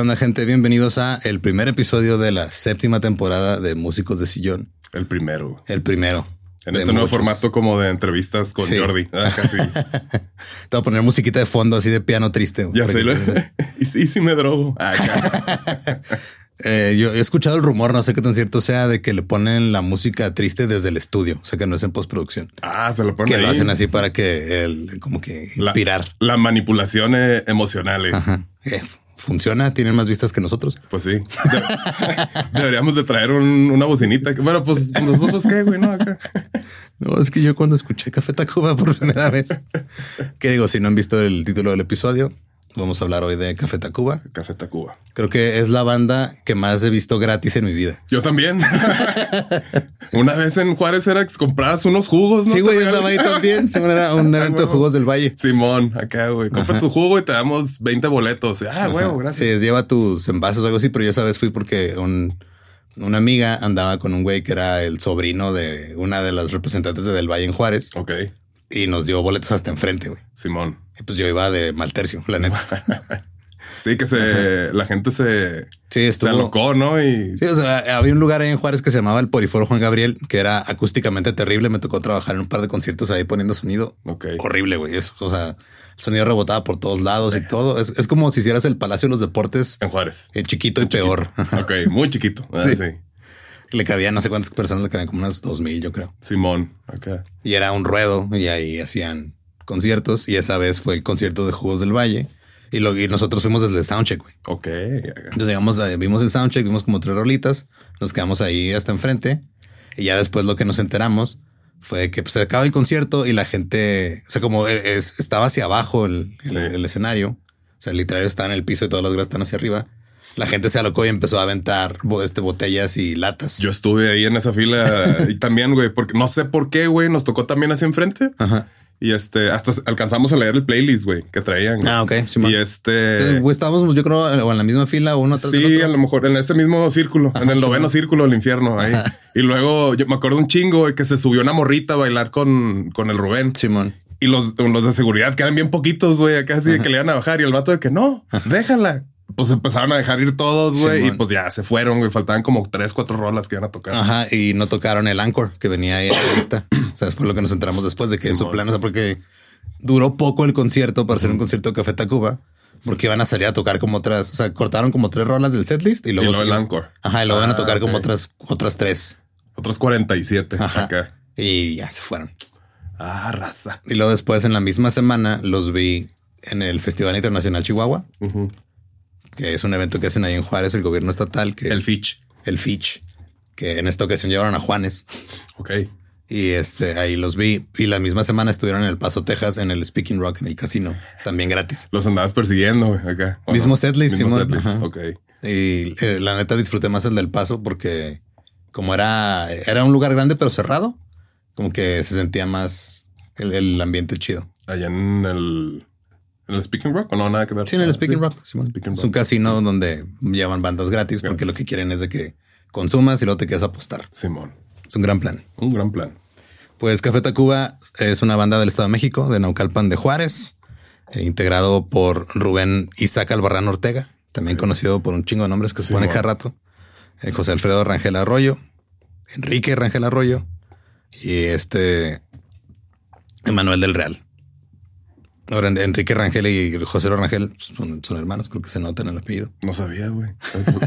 Onda, gente? Bienvenidos a el primer episodio de la séptima temporada de Músicos de Sillón. El primero. El primero. En este nuevo muchos. formato como de entrevistas con Sí. Jordi. Ah, casi. Te voy a poner musiquita de fondo así de piano triste. ya sé. lo- y sí, sí me drogo. Ah, acá. Eh, yo he escuchado el rumor, no sé qué tan cierto sea, de que le ponen la música triste desde el estudio. O sea, que no es en postproducción. Ah, se lo ponen Que lo hacen así para que el, como que La- inspirar. La, manipulación eh, emocional. eh. Ajá. Eh, funciona, tienen más vistas que nosotros. Pues sí. De- deberíamos de traer un- una bocinita. Bueno, pues nosotros qué, güey, no acá. No, es que yo cuando escuché Café Tacuba por primera vez, que digo, si no han visto el título del episodio, vamos a hablar hoy de Café Tacuba. Café Tacuba. Creo que es la banda que más he visto gratis en mi vida. Yo también. Una vez en Juárez era que comprabas unos jugos. ¿no? Sí, güey, yo andaba ahí también. Se era un evento de jugos del Valle. Simón, acá, güey. Compra tu jugo y te damos 20 boletos. Ah, güey, gracias. Sí, lleva tus envases o algo así, pero yo esa vez fui porque un- una amiga andaba con un güey que era el sobrino de una de las representantes de Del Valle en Juárez Ok, y nos dio boletos hasta enfrente, güey. Simón. Y pues yo iba de mal tercio, la neta. Sí, que se la gente se, Sí, se estuvo. alocó, ¿no? Y Sí, o sea, había un lugar ahí en Juárez que se llamaba el Poliforo Juan Gabriel, que era acústicamente terrible. Me tocó trabajar en un par de conciertos ahí poniendo sonido. Ok. Horrible, güey. Eso, o sea, el sonido rebotaba por todos lados y todo. Es, es como si hicieras el Palacio de los Deportes en Juárez. eh, chiquito y peor. Ok, muy chiquito. Ah, Sí. sí. Le cabían no sé cuántas personas, le cabían como unas dos mil, yo creo. Simón, acá. Y era un ruedo y ahí hacían conciertos. Y esa vez fue el concierto de Jugos del Valle. Y, lo, y nosotros fuimos desde el soundcheck, güey. Ok. Entonces llegamos, a- vimos el soundcheck, vimos como tres rolitas, nos quedamos ahí hasta enfrente y ya después lo que nos enteramos fue que pues, se acaba el concierto y la gente, o sea, como e, es- estaba hacia abajo el, el- Sí. el escenario, o sea, literal está en el piso y todas las grasas están hacia arriba. La gente se alocó y empezó a aventar este, botellas y latas. Yo estuve ahí en esa fila y también, güey, porque no sé por qué, güey, nos tocó también hacia enfrente. Ajá. Y este, hasta alcanzamos a leer el playlist, güey, que traían. Ah, ok, Simón. Y este. Entonces, estábamos, yo creo, o en la misma fila o uno atrás del Sí, otro. a lo mejor en ese mismo círculo, en el sí, noveno ¿no? círculo del infierno. Ahí. Y luego yo me acuerdo un chingo güey, que se subió una morrita a bailar con, con el Rubén. Simón. Y los, los de seguridad que eran bien poquitos, güey, acá así de que le iban a bajar. Y el vato de que no, déjala. Pues empezaron a dejar ir todos, güey. y pues ya se fueron, güey. Faltaban como tres, cuatro rolas que iban a tocar. Ajá, y no tocaron el Anchor que venía ahí en la lista. O sea, fue lo que nos enteramos después de que su plan, o sea, porque duró poco el concierto para hacer un concierto de Café Tacuba, porque iban a salir a tocar como otras, o sea, cortaron como tres rolas del setlist y luego, luego el encore. Ajá, y luego van a Ah, tocar como otras, otras tres. Otros 47 Ajá. acá. Y ya se fueron. Ah, raza. Y luego después, en la misma semana, los vi en el Festival Internacional Chihuahua, Ujú. Que es un evento que hacen ahí en Juárez, el gobierno estatal, que El Fitch. el Fitch, que en esta ocasión llevaron a Juanes. Ok. Y este ahí los vi. Y la misma semana estuvieron en El Paso, Texas, en el Speaking Rock, en el casino, también gratis. Los andabas persiguiendo acá. ¿o Mismo setlist, Mismo setlist. Ok. Y eh, la neta disfruté más el del Paso porque como era, era un lugar grande pero cerrado, como que se sentía más el, el ambiente chido. Allá en el, en el Speaking Rock o no, nada que ver. Sí, en el Ah, Speaking sí. Rock. Speaking Es Rock. un casino donde llevan bandas gratis porque lo que quieren es de que consumas y luego te quedas a apostar. Simón. Es un gran plan. Un gran plan. Pues Café Tacuba es una banda del Estado de México, de Naucalpan de Juárez, eh, integrado por Rubén Isaac Albarrán Ortega, también conocido por un chingo de nombres que se pone cada rato. eh, José Alfredo Rangel Arroyo, Enrique Rangel Arroyo y este Emanuel del Real. Ahora, en- Enrique Rangel y José Rangel son, son hermanos, creo que se notan en el apellido. No sabía, güey.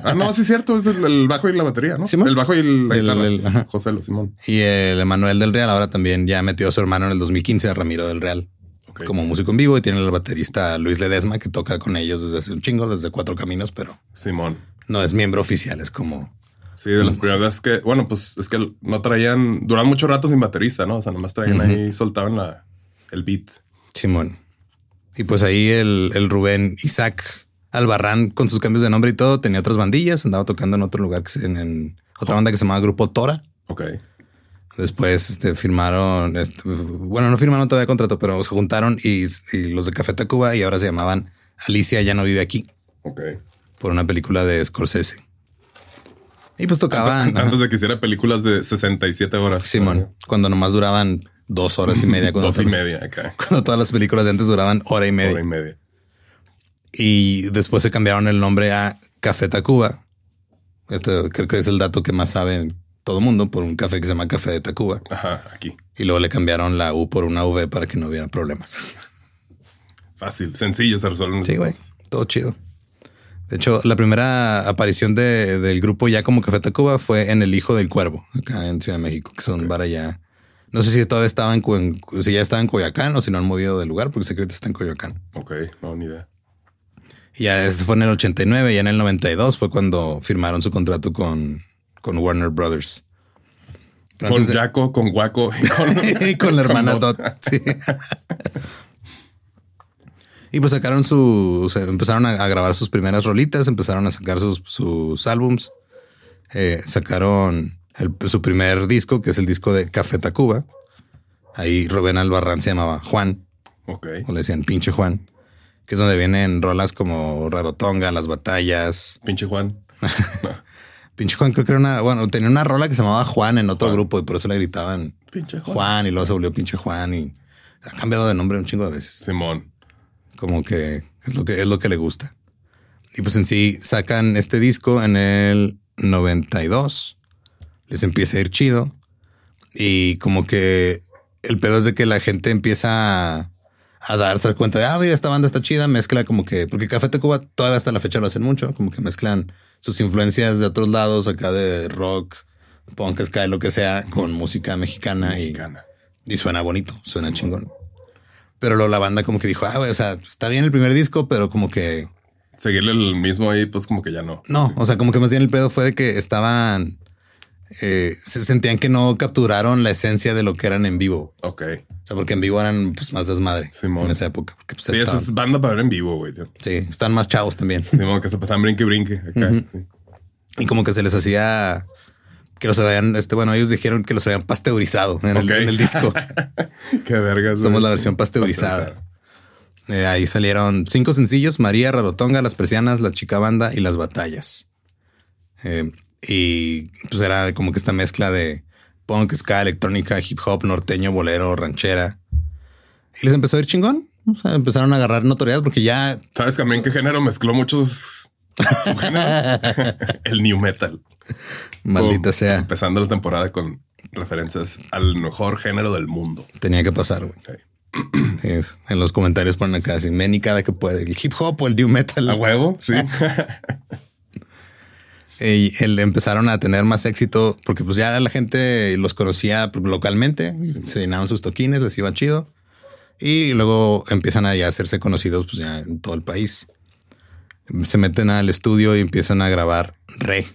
ah, no, sí es cierto. Es el, el bajo y la batería, ¿no? Simón. El bajo y El-. José Lo Simón. Y el Emanuel del Real ahora también ya metió a su hermano en el 2015, a Ramiro del Real. Ok. como músico en vivo y tiene el baterista Luis Ledesma que toca con ellos desde hace un chingo, desde Cuatro Caminos, pero Simón. no es miembro oficial, es como... Sí, de las primeras que, bueno, pues es que no traían, duran mucho rato sin baterista, ¿no? O sea, nomás traían ahí, soltaban la, el beat. Simón. Y pues ahí el, el Rubén Isaac Albarrán con sus cambios de nombre y todo tenía otras bandillas, andaba tocando en otro lugar que se- en, en otra banda que se llamaba Grupo Tora. Ok. Después este, firmaron, este, bueno, no firmaron todavía contrato, pero se juntaron y, y los de Café Tacuba y ahora se llamaban Alicia ya no vive aquí Ok. por una película de Scorsese. Y pues tocaban. Antes, de que hiciera películas de 67 horas. Simón, cuando nomás duraban dos horas y media. Cuando, Dos y media acá. Cuando todas las películas de antes duraban hora y media. Hora y media. Y después se cambiaron el nombre a Café Tacuba. Este creo que es el dato que más sabe todo el mundo por un café que se llama Café de Tacuba. Ajá, aquí. Y luego le cambiaron la U por una V para que no hubiera problemas. Fácil, sencillo se resuelven. Sí, güey. Todo chido. De hecho, la primera aparición de- del grupo ya como Café Tacuba fue en El Hijo del Cuervo, acá en Ciudad de México, que son un bar allá. No sé si todavía estaba en, si ya estaba en Coyoacán o si lo han movido del lugar, porque sé que ahorita está en Coyoacán. Ok, no, ni idea. Y ya este fue en el 89 y en el 92 fue cuando firmaron su contrato con, con Warner Brothers. Con de- Jaco, con Guaco y con, y con la hermana Dot. Dot. Sí. y pues sacaron su, o sea, empezaron a, a grabar sus primeras rolitas, empezaron a sacar sus, sus álbums, Eh, sacaron el- su primer disco, que es el disco de Café Tacuba. Ahí Rubén Albarrán se llamaba Juan, Ok. o le decían pinche Juan, que es donde vienen rolas como Rarotonga, Las Batallas. Pinche Juan. Pinche Juan, creo que era una, bueno, tenía una rola que se llamaba Juan en otro Juan. grupo y por eso le gritaban Pinche Juan. Juan y luego se volvió pinche Juan y ha cambiado de nombre un chingo de veces. Simón. Como que es lo que es lo que le gusta. Y pues en sí sacan este disco en el 92. Les empieza a ir chido. Y como que el pedo es de que la gente empieza a, a darse cuenta de, ah, mira, esta banda está chida, mezcla como que, porque Café Tacuba todavía hasta la fecha lo hacen mucho, como que mezclan sus influencias de otros lados, acá de rock, punk, ska, lo que sea, con música mexicana, y- Mexicana. y suena bonito, suena chingón. Pero luego la banda como que dijo, ah, güey, o sea, está bien el primer disco, pero como que Seguirle el mismo ahí, pues como que ya no. no, o sea, como que más bien el pedo fue de que estaban, eh, se sentían que no capturaron la esencia de lo que eran en vivo. Ok. O sea, porque en vivo eran pues más desmadre Simón. en esa época. Porque, pues, Sí, esa es banda para ver en vivo, güey. sí, están más chavos también. Simón, que se pasan brinque, brinque. Acá. Sí. Y como que se les hacía que los habían, este, bueno, ellos dijeron que los habían pasteurizado en, el, Ok. en el disco. Qué vergas. Somos la versión pasteurizada. Eh, ahí salieron cinco sencillos: María, Rarotonga, Las Persianas, La Chica Banda y Las Batallas. Eh, y pues era como que esta mezcla de punk, ska, electrónica, hip hop, norteño, bolero, ranchera. Y les empezó a ir chingón. O sea, empezaron a agarrar notoriedad porque ya ¿Sabes también qué género mezcló muchos subgéneros? el new metal. maldita sea, Empezando la temporada con referencias al mejor género del mundo. tenía que pasar. güey. Es- en los comentarios ponen acá así, Manny cada que puede, el hip hop o el new metal. ¿A huevo? Sí. Y él- empezaron a tener más éxito porque pues ya la gente los conocía localmente, se llenaban sus toquines, les iba chido. Y luego empiezan a ya hacerse conocidos pues ya en todo el país. Se meten al estudio y empiezan a grabar Re,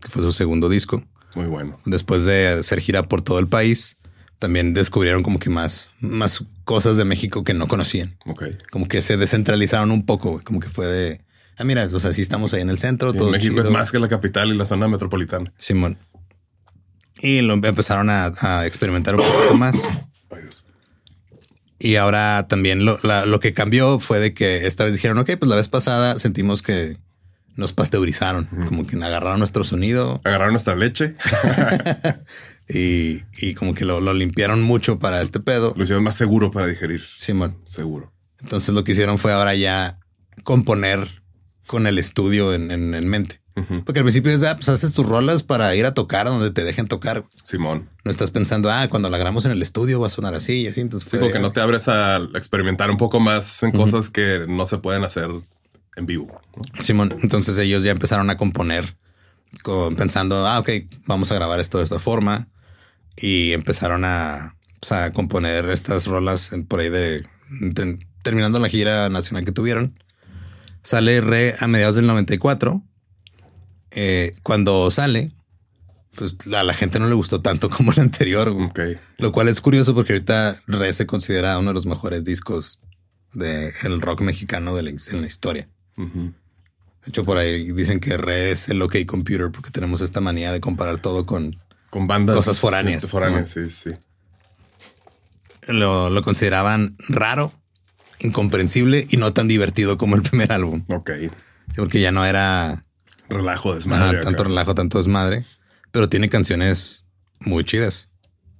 que fue su segundo disco. Muy bueno. Después de hacer gira por todo el país, también descubrieron como que más, más cosas de México que no conocían. Ok. Como que se descentralizaron un poco. Como que fue de, ah, mira, o sea, sí estamos ahí en el centro, Sí, todo México chido. es más que la capital y la zona metropolitana. Simón. Y lo empezaron a, a experimentar un poquito más. Ay, Dios. Y ahora también lo, la- lo que cambió fue de que esta vez dijeron, ok, pues la vez pasada sentimos que nos pasteurizaron, como que agarraron nuestro sonido Agarraron nuestra leche, y, y como que lo, lo limpiaron mucho para este pedo. lo hicieron más seguro para digerir. Simón. Seguro. Entonces lo que hicieron fue ahora ya componer con el estudio en, en- en mente. Porque al principio es, ah, pues haces tus rolas para ir a tocar donde te dejen tocar. Simón. No estás pensando, ah, cuando la grabamos en el estudio va a sonar así y así. Entonces Sí, fue como que de, no te abres a experimentar un poco más en cosas que no se pueden hacer en vivo. ¿no? Simón, entonces ellos ya empezaron a componer con- pensando, ah, ok, vamos a grabar esto de esta forma. Y empezaron a, pues, a componer estas rolas en- por ahí de terminando la gira nacional que tuvieron. Sale Re a mediados del 94. Eh, cuando sale, pues a la gente no le gustó tanto como el anterior. Lo cual es curioso porque ahorita Re se considera uno de los mejores discos del rock mexicano de la, en la historia. De hecho, por ahí dicen que Re es el OK Computer porque tenemos esta manía de comparar todo con... Con bandas. Cosas foráneas. Foráneas, sí, sí. Lo, lo consideraban raro, incomprensible y no tan divertido como el primer álbum. Ok. Porque ya no era Relajo, desmadre. tanto acá. relajo, tanto desmadre. Pero tiene canciones muy chidas.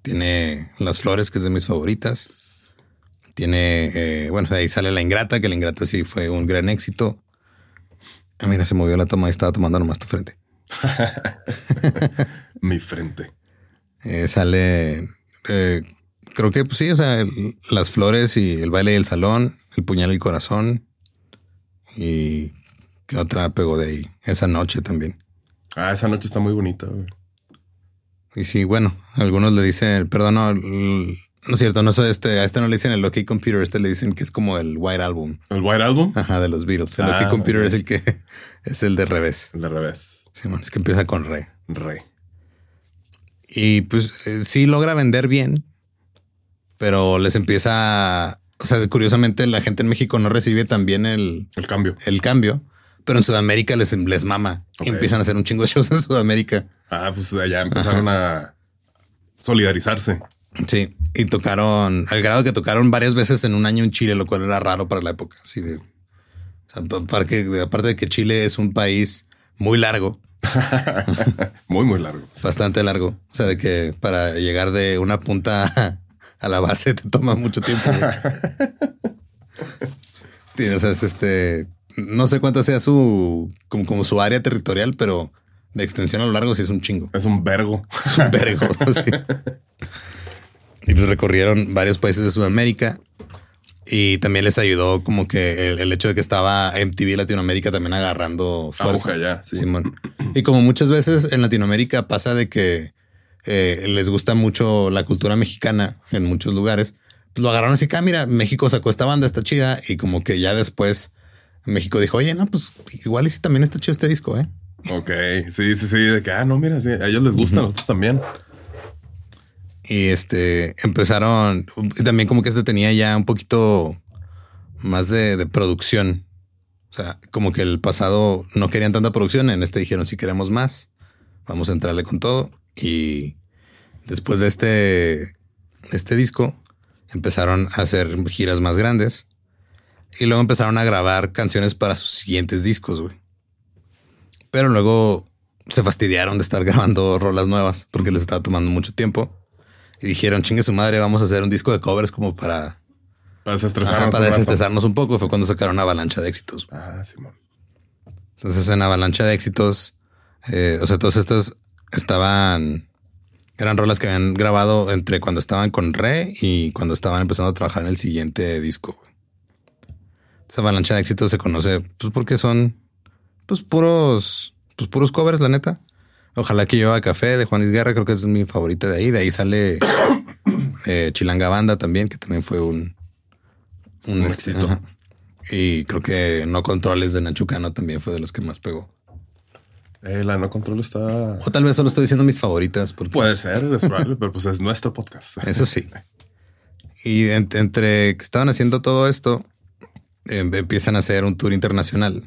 Tiene Las Flores, que es de mis favoritas. Tiene, eh, bueno, de ahí sale La Ingrata, que La Ingrata sí fue un gran éxito. Ah, mira, se movió la toma y estaba tomando nomás tu frente. Mi frente. Eh, sale, eh, creo que pues sí, o sea, el- las flores y el baile del salón, el puñal y el corazón. Y qué otra pegó de ahí. Esa noche también. Ah, esa noche está muy bonita. güey. Y sí, bueno, algunos le dicen, perdón, no, no es cierto, no sé, este, a este no le dicen el OK Computer, a este le dicen que es como el White Album. El White Album. Ajá, de los Beatles. El Ah, OK Computer es el que es el de revés. El de revés. Sí, bueno, es que empieza con re. Re. Y pues eh, sí logra vender bien, pero les empieza, o sea, curiosamente la gente en México no recibe también el, El cambio. el cambio, pero en Sudamérica les, les mama y empiezan a hacer un chingo de shows en Sudamérica. Ah, pues allá empezaron a solidarizarse. Sí, y tocaron al grado que tocaron varias veces en un año en Chile, lo cual era raro para la época. Así de, o sea, pa- para que, aparte de que Chile es un país muy largo, muy, muy largo. bastante largo. O sea, de que para llegar de una punta a, la base te toma mucho tiempo. o sea, es este, no sé cuánta sea su, como, como su área territorial, pero de extensión a lo largo sí es un chingo. Es un vergo. Es un vergo. sí. Y pues recorrieron varios países de Sudamérica y también les ayudó como que el, el hecho de que estaba MTV Latinoamérica también agarrando fuerza. Aguja ya, sí. Simón. Y como muchas veces en Latinoamérica pasa de que eh, les gusta mucho la cultura mexicana en muchos lugares, pues lo agarraron así que, ah, mira, México sacó esta banda, está chida. Y como que ya después México dijo, oye, no, pues igual y sí también está chido este disco, ¿eh? Ok. Sí, sí, sí. De que, ah, no, mira, sí, a ellos les gusta, a nosotros también. Y este empezaron también como que este tenía ya un poquito más de, de producción. O sea, como que el pasado no querían tanta producción. En este dijeron si queremos más, vamos a entrarle con todo. Y después de este, este disco, empezaron a hacer giras más grandes. Y luego empezaron a grabar canciones para sus siguientes discos, güey. Pero luego se fastidiaron de estar grabando rolas nuevas porque les estaba tomando mucho tiempo. Y dijeron, chingue su madre, vamos a hacer un disco de covers como para, Para desestresarnos. ajá, para un rato. desestresarnos un poco. Fue cuando sacaron Avalancha de éxitos. Ah, Simón. Entonces en Avalancha de éxitos, eh, o sea, todas estas estaban, eran rolas que habían grabado entre cuando estaban con Re y cuando estaban empezando a trabajar en el siguiente disco. Esa Avalancha de éxitos se conoce pues porque son pues puros pues puros covers, la neta. Ojalá que yo a Café de Juanis Guerra, creo que es mi favorita de ahí. De ahí sale eh, Chilanga Banda también, que también fue un, Un éxito. ajá. Y creo que No Controles de Nachucano también fue de los que más pegó. Eh, la no control está. O tal vez solo estoy diciendo mis favoritas, porque Puede ser, es probable, pero pues es nuestro podcast. eso sí. Y en- entre que estaban haciendo todo esto, em, empiezan a hacer un tour internacional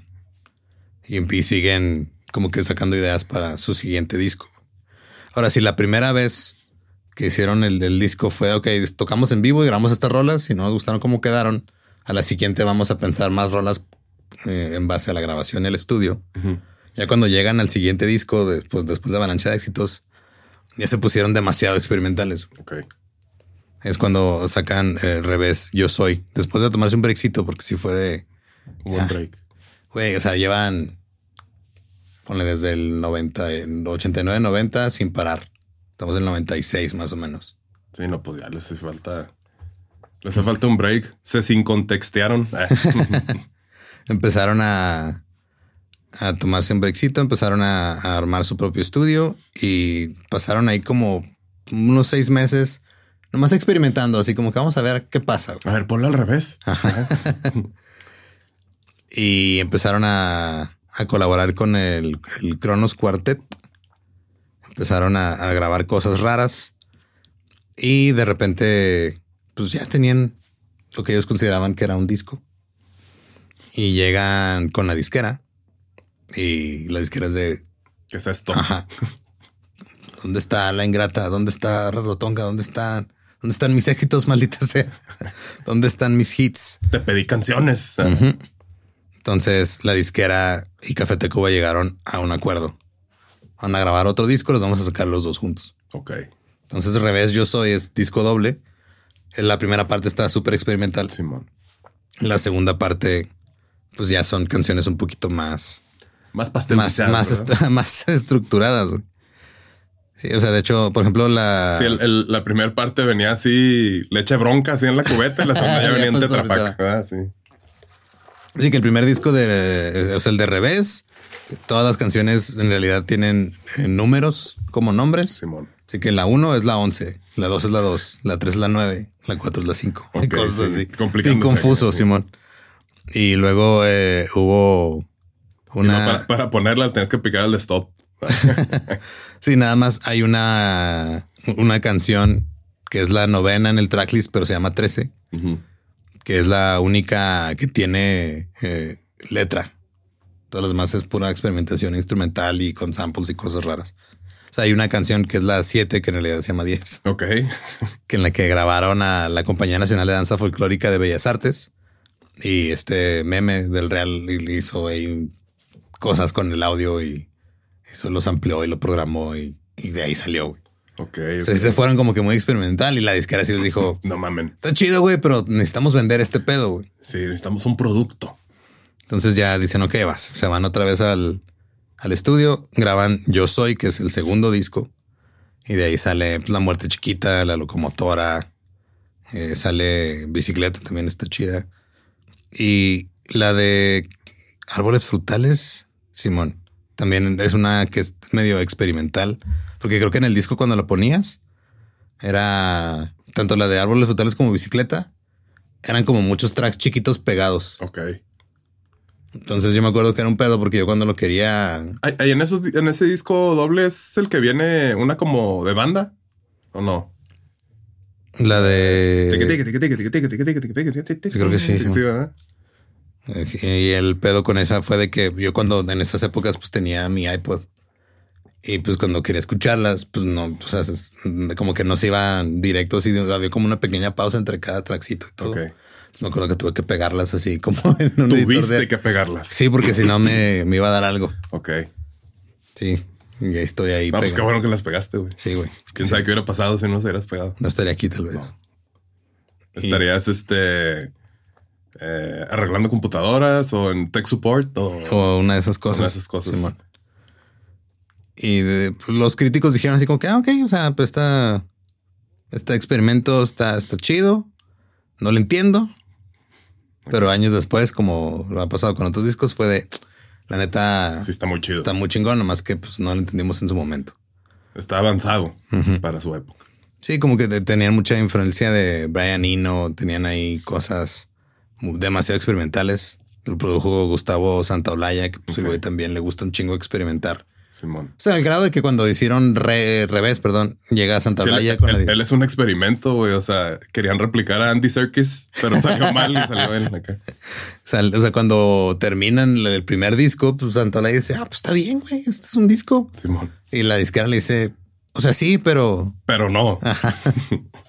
y, em- y siguen como que sacando ideas para su siguiente disco. Ahora, si la primera vez que hicieron el del disco fue, ok, tocamos en vivo y grabamos estas rolas y no nos gustaron cómo quedaron, a la siguiente vamos a pensar más rolas eh, en base a la grabación y el estudio. Ya cuando llegan al siguiente disco, después, después de Avalancha de Éxitos, ya se pusieron demasiado experimentales. Ok. Es cuando sacan eh, revés Yo Soy, después de tomarse un breakcito, porque si fue de, Un buen break. güey, o sea, llevan, ponle desde el 90, el 89, 90 sin parar. Estamos en el 96 más o menos. Sí, no, pues ya les hace falta. Les hace falta un break. Se sin contextearon. Empezaron a, a tomarse un breakcito, empezaron a, a armar su propio estudio y pasaron ahí como unos seis meses nomás experimentando, así como que vamos a ver qué pasa. güey. A ver, ponlo al revés. y empezaron a, a colaborar con el, el Kronos Quartet. Empezaron a, a grabar cosas raras y de repente, pues ya tenían lo que ellos consideraban que era un disco. Y llegan con la disquera y la disquera es de, ¿Qué es esto? ajá, ¿dónde está la ingrata? ¿Dónde está Rarotonga? ¿Dónde están? ¿Dónde están mis éxitos, maldita sea? ¿Dónde están mis hits? Te pedí canciones. Entonces la disquera y Café Tacuba llegaron a un acuerdo. Van a grabar otro disco, los vamos a sacar los dos juntos. Ok. Entonces Revés Yo Soy es disco doble. La primera parte está súper experimental. Simón. La segunda parte, pues ya son canciones un poquito más, Más más, pastelizadas. más, est- más estructuradas. güey. Sí, o sea, de hecho, por ejemplo, la... Sí, el- el- la primera parte venía así, leche bronca así en la cubeta y la segunda ya venía en pasteurizada. Tetra Pak. Ah, sí. Sí, que el primer disco de, o sea, el de Revés, todas las canciones en realidad tienen eh, números como nombres. Simón. Así que la 1 es la 11, la 2 es la 2, la 3 es la 9, la 4 es la 5. Ok, cosas sí, así. Bien confuso, Simón. Y luego eh, hubo Y no, una... para, para ponerla tenías que picar el stop. Sí, nada más hay una, una canción que es la novena en el tracklist, pero se llama 13, Ujú. que es la única que tiene eh, letra. Todas las demás es pura experimentación instrumental y con samples y cosas raras. O sea, hay una canción que es la 7, que en realidad se llama 10. Ok. que en la que grabaron a la Compañía Nacional de Danza Folclórica de Bellas Artes y este meme del Real hizo ahí cosas con el audio y eso los amplió y lo programó y, y de ahí salió. güey. Ok. O sea, sí se fueron como que muy experimental y la disquera sí les dijo, No mamen. está chido, güey, pero necesitamos vender este pedo, güey. Sí, necesitamos un producto. Entonces ya dicen, ok, vas, se van otra vez al, al estudio, graban Yo Soy, que es el segundo disco, y de ahí sale pues, La Muerte Chiquita, La Locomotora, eh, sale Bicicleta, también está chida. Y la de Árboles Frutales, Simón, también es una que es medio experimental, porque creo que en el disco cuando lo ponías, era tanto la de Árboles Frutales como Bicicleta, eran como muchos tracks chiquitos pegados. Ok. Entonces yo me acuerdo que era un pedo porque yo cuando lo quería... Ay, ay, en, esos, en ese disco doble es el que viene una como de banda o no? La de... Sí, creo que sí, sí. ¿verdad? Y el pedo con esa fue de que yo cuando en esas épocas pues tenía mi iPod. Y pues cuando quería escucharlas, pues no, o sea, como que no se iban directos y había como una pequeña pausa entre cada traxito y todo. Ok. Entonces me acuerdo que tuve que pegarlas así como en un Tuviste de- que pegarlas. Sí, porque si no me, me iba a dar algo. Ok. Sí, y ahí estoy ahí. No, pues qué bueno que las pegaste, güey. Sí, güey. Quién sabe qué hubiera pasado si no se hubieras pegado. No estaría aquí tal vez. Estarías este eh, arreglando computadoras o en tech support o, O una de esas cosas. una de esas cosas. Simón. Y de- pues, los críticos dijeron así como que, ah, ok, o sea, pues está, este experimento está, está chido. No lo entiendo. Pero años después, como lo ha pasado con otros discos, fue de, La neta Sí, está muy chido. está muy chingón, nomás que pues no lo entendimos en su momento. Está avanzado para su época. Sí, como que te- tenían mucha influencia de Brian Eno, tenían ahí cosas demasiado experimentales. Lo produjo Gustavo Santaolalla, que pues también le gusta un chingo experimentar. Simón. O sea, al grado de que cuando hicieron re- revés, perdón, llega Sí, él, Santaolalla con la... él- él es un experimento, güey. O sea, querían replicar a Andy Serkis, pero salió mal y salió él acá. O sea, cuando terminan el primer disco, pues Santaolalla dice, ah, pues está bien, güey, este es un disco. Simón. Y la disquera le dice, o sea, sí, pero Pero no.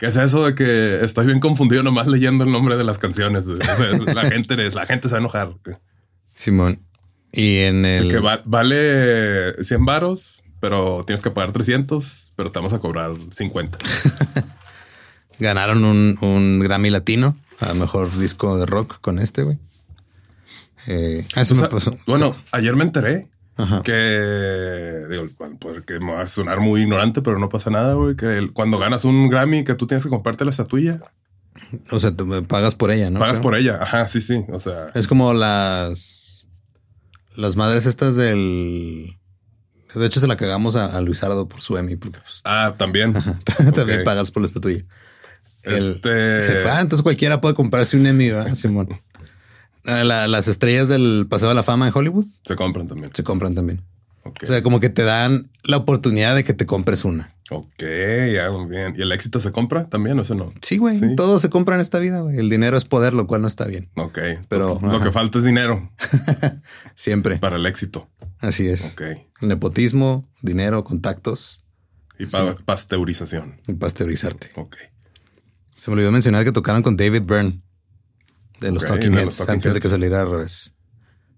¿Qué es eso de que estoy bien confundido nomás leyendo el nombre de las canciones? güey? O sea, la gente, la gente se va a enojar. Simón. Y en el... Que va- vale 100 varos, pero tienes que pagar 300, pero te vamos a cobrar 50. Ganaron un, un Grammy Latino a mejor disco de rock con este, güey. Eh, eso O me sea, pasó. bueno, ayer me enteré Ajá. que, digo, porque me va a sonar muy ignorante, pero no pasa nada, güey, que cuando ganas un Grammy que tú tienes que comprarte la estatuilla, O sea, te pagas por ella, ¿no? pagas Creo. por ella. Ajá, sí, sí. O sea, Es como las... Las madres estas del... De hecho, se la cagamos a, a Luisardo por su Emmy, porque pues, ah, también. también pagas por la estatuilla. El- Este- Se fue, ah, entonces cualquiera puede comprarse un Emmy, ¿verdad, Simón? Ah, la- las estrellas del Paseo de la Fama en Hollywood Se compran también. se compran también. Ok. O sea, como que te dan la oportunidad de que te compres una. ok, ya, muy bien. ¿Y el éxito se compra también o eso no? Sí, güey. Sí. Todo se compra en esta vida, güey. El dinero es poder, lo cual no está bien. Ok, Pero, pero lo que falta es dinero Siempre. para el éxito. Así es. Ok. Nepotismo, dinero, contactos Y pa- pasteurización. y pasteurizarte. Ok. Se me olvidó mencionar que tocaron con David Byrne de los Talking de Heads los Talking antes de que saliera al revés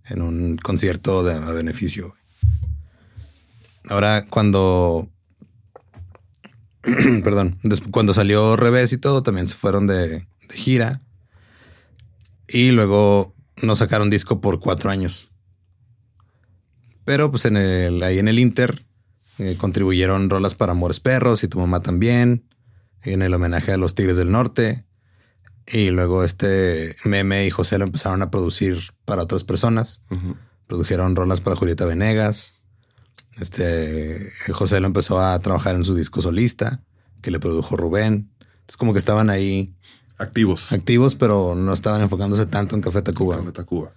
en un concierto de, a beneficio. Ahora, cuando perdón, cuando salió revés y todo, también se fueron de, de gira y luego no sacaron disco por cuatro años. Pero pues en el, ahí en el Inter eh, contribuyeron rolas para Amores Perros y Tu Mamá también, en el homenaje a los Tigres del Norte. Y luego este Meme y José lo empezaron a producir para otras personas. Produjeron rolas para Julieta Venegas. Este José lo empezó a trabajar en su disco solista, que le produjo Rubén. Es como que estaban ahí Activos. activos, pero no estaban enfocándose tanto en Café Tacuba. Café Tacuba.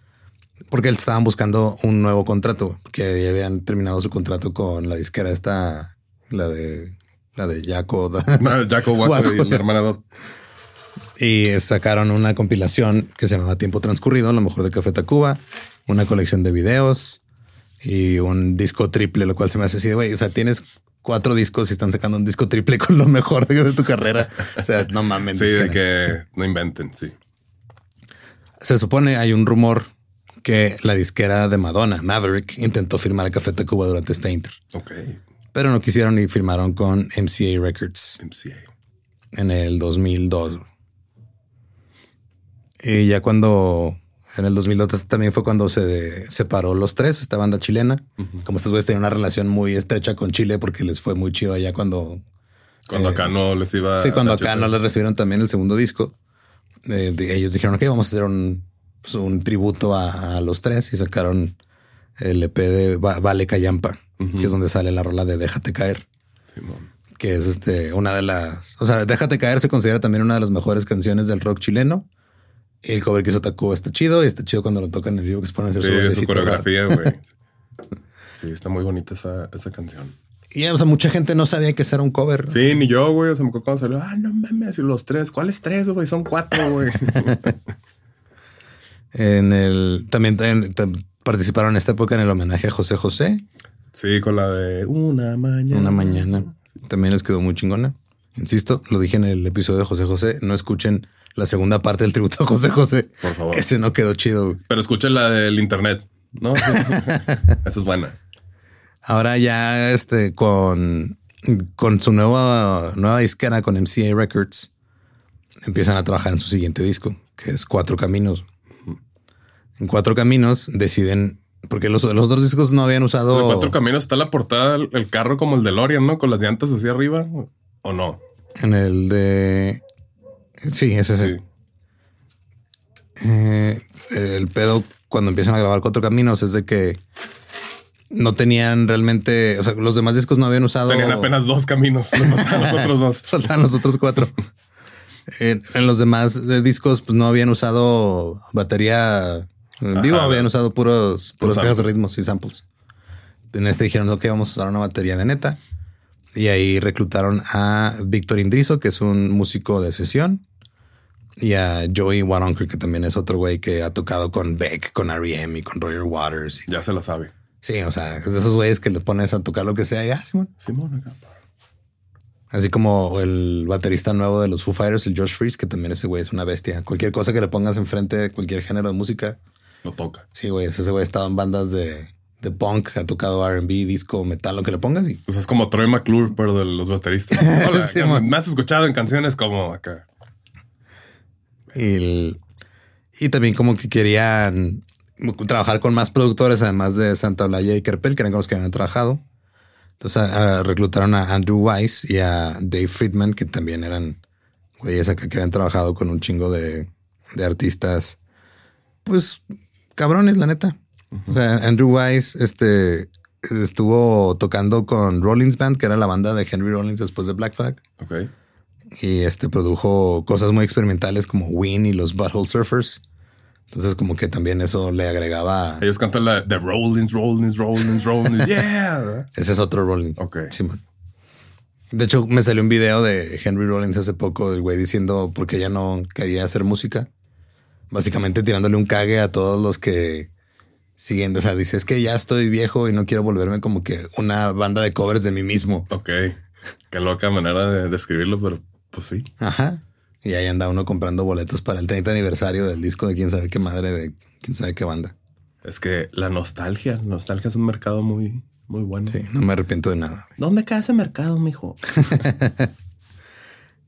Porque estaban buscando un nuevo contrato, que ya habían terminado su contrato con la disquera esta, la de la de Jaco. Ah, Jaco Waco y la hermana. Y sacaron una compilación que se llamaba Tiempo Transcurrido, lo mejor de Café Tacuba, una colección de videos y un disco triple, lo cual se me hace así de güey. O sea, tienes cuatro discos y están sacando un disco triple con lo mejor de, tu carrera. O sea, no mames. Sí, de que- que no inventen, sí. Se supone hay un rumor que la disquera de Madonna, Maverick, intentó firmar a Café Tacuba durante este inter, Ok. pero no quisieron y firmaron con MCA Records MCA. en el 2002. Y ya cuando en el 2002 también fue cuando se separó los tres, esta banda chilena. Como estos güeyes tenían una relación muy estrecha con Chile porque les fue muy chido allá cuando Cuando Eh, acá no les iba. Sí, cuando acá no les recibieron también el segundo disco, eh, de- ellos dijeron que vamos a hacer un, pues, un tributo a, a los tres y sacaron el EP de Va- Vale Callampa, que es donde sale la rola de Déjate caer, Simón. que es este una de las, o sea, Déjate caer se considera también una de las mejores canciones del rock chileno. El cover que hizo Tacuba está chido y está chido cuando lo tocan en vivo que se ponen a hacer Sí, su coreografía, güey. Sí, está muy bonita esa, esa canción. Y o sea, mucha gente no sabía que ese era un cover. Sí, ni yo, güey. O sea, me acuerdo cuando salió. Ah, no mames. Y los tres. ¿Cuáles tres, güey? Son cuatro, güey. En el también, también- tam- participaron en esta época en el homenaje a José José. sí, con la de una mañana. Una mañana. También les quedó muy chingona. Insisto, lo dije en el episodio de José José. No escuchen la segunda parte del tributo a José José. Por favor. Ese no quedó chido. güey. Pero escuchen la del internet, ¿no? Esa es buena. Ahora ya este con, con su nueva, nueva disquera con MCA Records empiezan a trabajar en su siguiente disco, que es Cuatro Caminos. En Cuatro Caminos deciden, porque los, los otros discos no habían usado. De cuatro caminos está la portada, el carro como el DeLorean, ¿no? Con las llantas hacia arriba. ¿O no? En el de. Sí, ese es Sí. el. Eh, el pedo cuando empiezan a grabar Cuatro Caminos es de que no tenían realmente, o sea, los demás discos no habían usado. Tenían apenas dos caminos, los faltaban los otros dos. Faltaban los otros cuatro. en, en los demás eh, discos, pues no habían usado batería en vivo, Ajá. habían usado puros, puros cajas de ritmos y samples. En este dijeron, ok, vamos a usar una batería de neta. Y ahí reclutaron a Víctor Indrizo, que es un músico de sesión. Y a Joey Waronker, que también es otro güey que ha tocado con Beck, con R.E.M. y con Roger Waters. Y- Ya se la sabe. sí, o sea, es de esos güeyes que le pones a tocar lo que sea y ah, Simón. Simón acá. Así como el baterista nuevo de los Foo Fighters, el Josh Freeze, que también ese güey es una bestia. Cualquier cosa que le pongas enfrente cualquier género de música. Lo toca. Sí, güey, ese güey ha estado en bandas de, de punk, ha tocado R&B, disco, metal, lo que le pongas. Y Pues es como Troy McClure, pero de los bateristas. Hola, Sí, me has escuchado en canciones como acá. Y, el- y también como que querían trabajar con más productores, además de Santa Olaya y Kerpel, que eran con los que habían trabajado. Entonces a- a- reclutaron a Andrew Weiss y a Dave Friedman, que también eran güeyes acá que habían trabajado con un chingo de, de artistas, pues cabrones, la neta. O sea, Andrew Weiss este, estuvo tocando con Rollins Band, que era la banda de Henry Rollins después de Black Flag Ok. y este produjo cosas muy experimentales como Win y los Butthole Surfers. Entonces como que también eso le agregaba... Ellos cantan la de Rollins, Rollins, Rollins, Rollins. Yeah. Ese es otro Rolling. Ok. Simón. De hecho, me salió un video de Henry Rollins hace poco, del güey diciendo por qué ya no quería hacer música. Básicamente tirándole un cague a todos los que siguen. O sea, dice, es que ya estoy viejo y no quiero volverme como que una banda de covers de mí mismo. Ok. Qué loca manera de describirlo, pero pues sí. Ajá. Y ahí anda uno comprando boletos para el 30 aniversario del disco de quién sabe qué madre, de quién sabe qué banda. Es que la nostalgia, nostalgia es un mercado muy, muy bueno. Sí, no me arrepiento de nada. ¿Dónde cae ese mercado, mijo?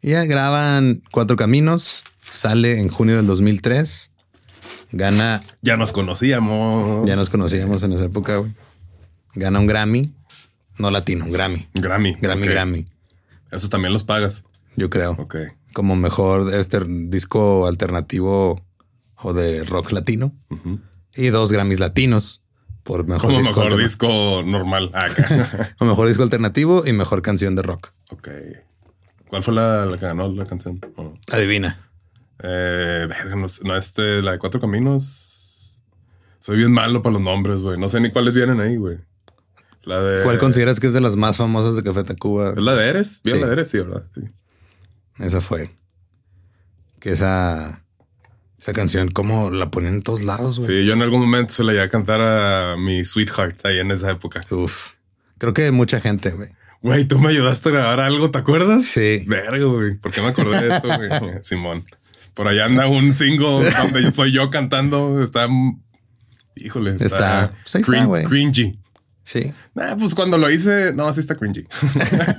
Ya graban Cuatro Caminos, sale en junio del 2003, gana, Ya nos conocíamos. ya nos conocíamos en esa época, güey. Gana un Grammy, no latino, un Grammy. Grammy. Grammy. Grammy, Esos también los pagas. yo creo. Ok. Como mejor este disco alternativo o de rock latino. Y dos Grammys latinos por mejor Como disco mejor disco normal. Ah, Acá. o mejor disco alternativo y mejor canción de rock. ok. ¿Cuál fue la, la que ganó la canción? Oh. Adivina. Eh, verga, no, sé, no, este, la de Cuatro Caminos. Soy bien malo para los nombres, güey. No sé ni cuáles vienen ahí, güey. La de. ¿Cuál consideras que es de las más famosas de Café Tacuba? ¿Es la de Eres? ¿Bien Sí. la de Eres? Sí, ¿verdad? Sí. Esa fue. Que esa, esa canción, como la ponían en todos lados, güey. Sí, yo en algún momento se la iba a cantar a mi Sweetheart ahí en esa época. Uf. Creo que mucha gente, güey. Güey, tú me ayudaste a grabar algo, ¿te acuerdas? Sí. Verga, güey. ¿Por qué me acordé de esto, güey? Simón. Por allá anda un single donde yo soy yo cantando. Está. Híjole. Está. Está- pues ahí está, cringy. Sí. Nah, pues cuando lo hice, no, sí está cringy.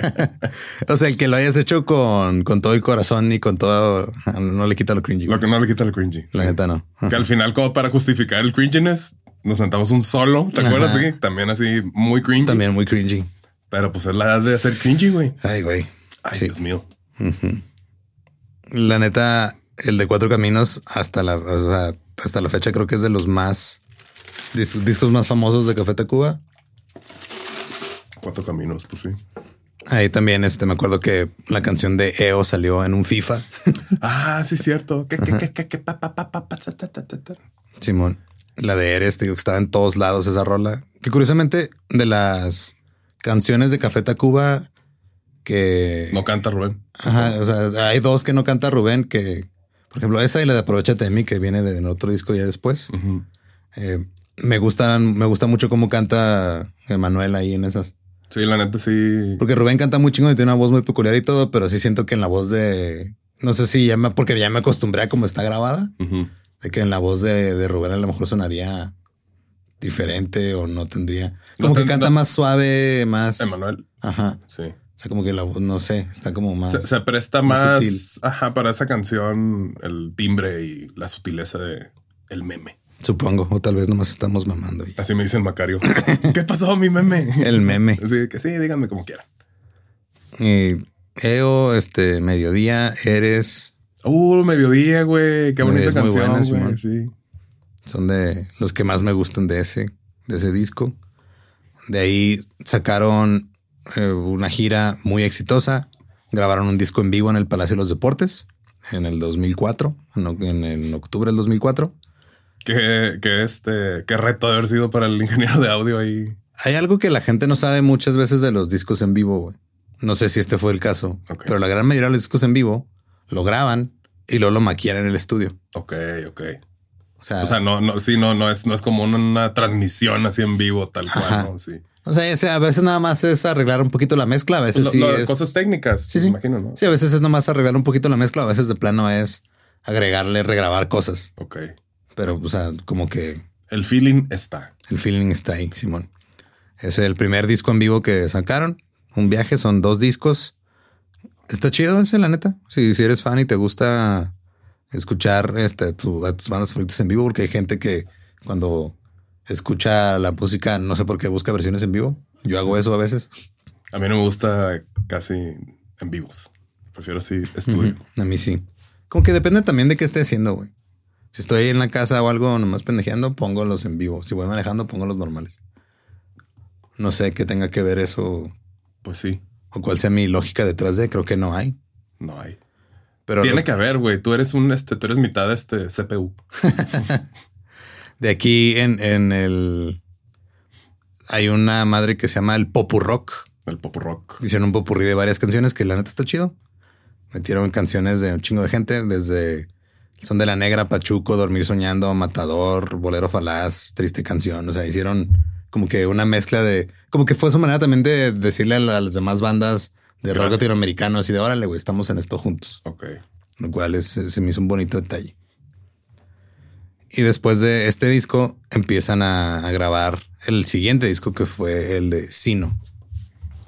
O sea, el que lo hayas hecho con, con todo el corazón y con todo, no le quita lo cringy. lo que no le quita el cringy. La Sí. neta no. Que al final, como para justificar el cringiness, nos sentamos un solo. ¿Te acuerdas? Sí, también así muy cringy. También muy cringy. Pero pues es la edad de hacer cringy, güey. Ay, güey. Ay, Sí. Dios mío. La neta, el de Cuatro Caminos hasta la, o sea, hasta la fecha creo que es de los más dis- discos más famosos de Café Tacuba. Cuatro caminos, pues sí. Ahí también, este, me acuerdo que la canción de EO salió en un FIFA. Ah, sí, cierto. ¿Qué, qué, qué, qué, qué, pa, pa, pa, pa, pa, ta, ta, ta, ta, ta. Simón. La de Eres, digo que estaba en todos lados esa rola. Que curiosamente, de las canciones de Café Tacuba que. No canta Rubén. Ajá, o sea, hay dos que no canta Rubén, que, por ejemplo, esa y la de Aprovechate de mí, que viene de otro disco ya después. Eh, me gustan, me gusta mucho cómo canta Emanuel ahí en esas. Sí, la neta sí. Porque Rubén canta muy chingón y tiene una voz muy peculiar y todo, pero sí siento que en la voz de. No sé si ya me, porque ya me acostumbré a cómo está grabada, de que en la voz de, de Rubén a lo mejor sonaría diferente o no tendría. No Como que canta no- más suave, más. Emanuel. Ajá. Sí. O sea, como que la voz, no sé, está como más. Se, se presta más más, sutil. ajá, para esa canción, el timbre y la sutileza de el meme. Supongo, o tal vez nomás estamos mamando. Así me dicen Macario. ¿Qué pasó, mi meme? El meme. Así que sí, díganme como quieran. Y EO, este, mediodía, eres. Uh, mediodía, güey. Qué bonita muy canción, güey. Sí. Son de los que más me gustan de ese, de ese disco. De ahí sacaron eh, una gira muy exitosa. Grabaron un disco en vivo en el Palacio de los Deportes en el 2004, en, octubre del 2004. ¿Qué, qué, este, qué reto de haber sido para el ingeniero de audio ahí. Hay algo que la gente no sabe muchas veces de los discos en vivo. No sé si este fue el caso, pero la gran mayoría de los discos en vivo lo graban y luego lo maquillan en el estudio. Ok, ok. O sea, O sea, no, no, sí, no, no es, no es como una, una transmisión así en vivo, tal cual, Ajá. ¿no? Sí. O sea, o sea, a veces nada más es arreglar un poquito la mezcla, a veces Lo- sí lo- es Cosas técnicas, Sí, pues, sí. imagino, ¿no? Sí, a veces es nomás arreglar un poquito la mezcla, a veces de plano es agregarle, regrabar cosas. Ok. Pero, o sea, como que El feeling está. el feeling está ahí, Simón. Es el primer disco en vivo que sacaron. Un viaje, son dos discos. Está chido ese, la neta. Si, si eres fan y te gusta escuchar este, tu- a tus bandas favoritas en vivo, porque hay gente que cuando escucha la música, no sé por qué busca versiones en vivo. Yo hago eso a veces. A mí no me gusta casi en vivos. Prefiero así estudio. A mí sí. Como que depende también de qué esté haciendo, güey. Si estoy en la casa o algo nomás pendejeando, pongo los en vivo. Si voy manejando, pongo los normales. No sé qué tenga que ver eso Pues sí, o cuál sea mi lógica detrás de. Creo que no hay. no hay. Pero Tiene lo- que haber, güey. Tú eres un, este, tú eres mitad de este CPU. de aquí en, en el hay una madre que se llama el Popu Rock. El pop rock. Hicieron un popurrí de varias canciones que la neta está chido. Metieron canciones de un chingo de gente, desde Son de la Negra, Pachuco, Dormir Soñando, Matador, Bolero Falaz, Triste Canción. O sea, hicieron como que una mezcla de. Como que fue su manera también de decirle a, la- a las demás bandas de rock latinoamericano así de órale, güey, estamos en esto juntos. Ok. Lo cual es, se me hizo un bonito detalle. Y después de este disco empiezan a, a grabar el siguiente disco que fue el de Sino.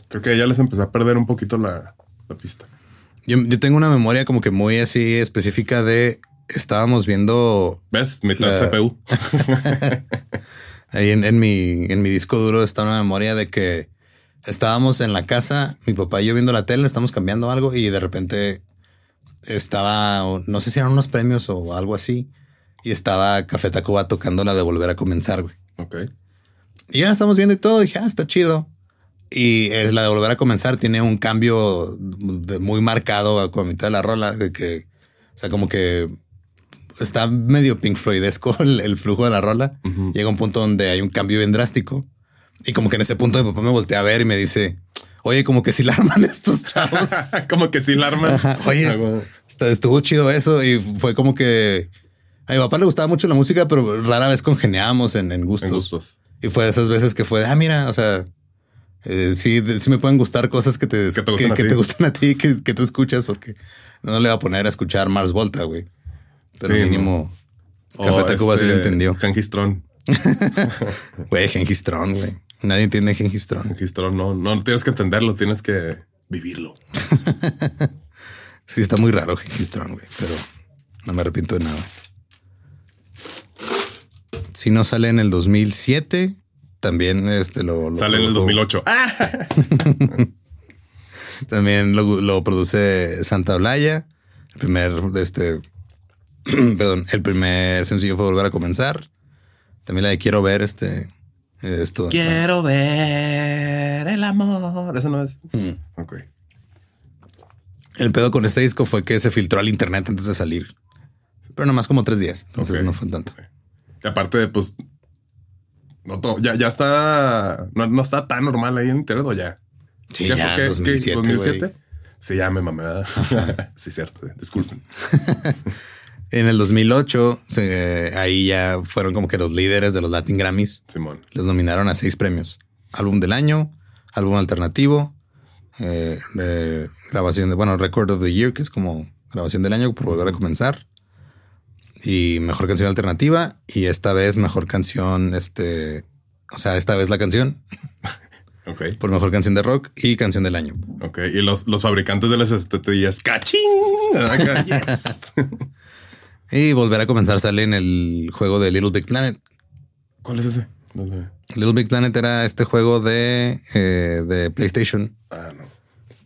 Creo que ya les empecé a perder un poquito la, la pista. Yo, yo tengo una memoria como que muy así específica de estábamos viendo ¿Ves? Mitad La- CPU. ahí en, en mi, en mi disco duro está una memoria de que estábamos en la casa, mi papá y yo viendo la tele, estamos cambiando algo y de repente estaba, no sé si eran unos premios o algo así, y estaba Café Tacuba tocando la de volver a comenzar, güey. ok. Y ya estamos viendo y todo. Dije, ah, está chido. Y es la de volver a comenzar. Tiene un cambio de- muy marcado a con mitad de la rola. De que, o sea, como que está medio Pink Floydesco el, el flujo de la rola. Ujú. Llega un punto donde hay un cambio bien drástico. Y como que en ese punto mi papá me voltea a ver y me dice, oye, como que si la arman estos chavos. como que sí la arman. Ajá. Oye, estuvo chido eso. Y fue como que a mi papá le gustaba mucho la música, pero rara vez congeniábamos en, en gustos. En gustos. Y fue de esas veces que fue, ah, mira, o sea, eh, sí, de- sí me pueden gustar cosas que te, Que te gustan que, a que ti. te gustan a ti, que, que tú escuchas, porque no le va a poner a escuchar Mars Volta, güey. Pero Sí, mínimo, O Café Tacuba sí lo entendió. Gengistrón. Güey, Gengistrón, güey. Nadie entiende Gengistrón. Gengistrón no, no tienes que entenderlo, tienes que vivirlo. Sí, está muy raro Gengistrón, güey, pero no me arrepiento de nada. Si no sale en el 2007, también este lo, lo Sale en el produjo- 2008. Ah, También lo, lo produce Santa Olaya. El primer de este, perdón, el primer sencillo fue volver a comenzar. También la de quiero ver este, esto. Quiero ver el amor. Eso no es. Mm. Ok. El pedo con este disco fue que se filtró al internet antes de salir, pero nomás como tres días. Entonces no fue tanto. Y aparte, pues. No, to- ya, ya está. No, no está tan normal ahí en internet o ya. Sí, ¿Qué ya? ¿Qué- 2007, qué? güey. ¿2007? Sí, ya me sí, cierto. Disculpen. En el 2008, se- ahí ya fueron como que los líderes de los Latin Grammys. Simón. Los nominaron a seis premios. Álbum del año, álbum alternativo, eh, eh, grabación de, bueno, Record of the Year, que es como grabación del año por volver a comenzar. Y mejor canción alternativa. Y esta vez mejor canción, este, o sea, esta vez la canción Ok. por mejor canción de rock y canción del año. Ok. Y los, los fabricantes de las estatuillas. ¡Cachín! Yes. Y volver a comenzar sale en el juego de Little Big Planet. ¿Cuál es ese? ¿Dónde? Little Big Planet era este juego de, eh, de PlayStation Ah, no.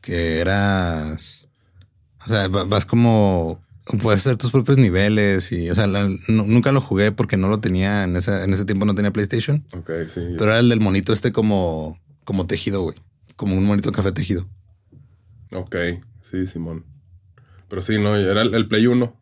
que eras, o sea, va- vas como puedes hacer tus propios niveles y, o sea, la- nunca lo jugué porque no lo tenía en ese, en ese tiempo no tenía PlayStation, Ok, sí. pero era el del monito este como, como tejido, güey, como un monito café tejido. Ok, sí, Simón. Pero sí, no, era el, el Play 1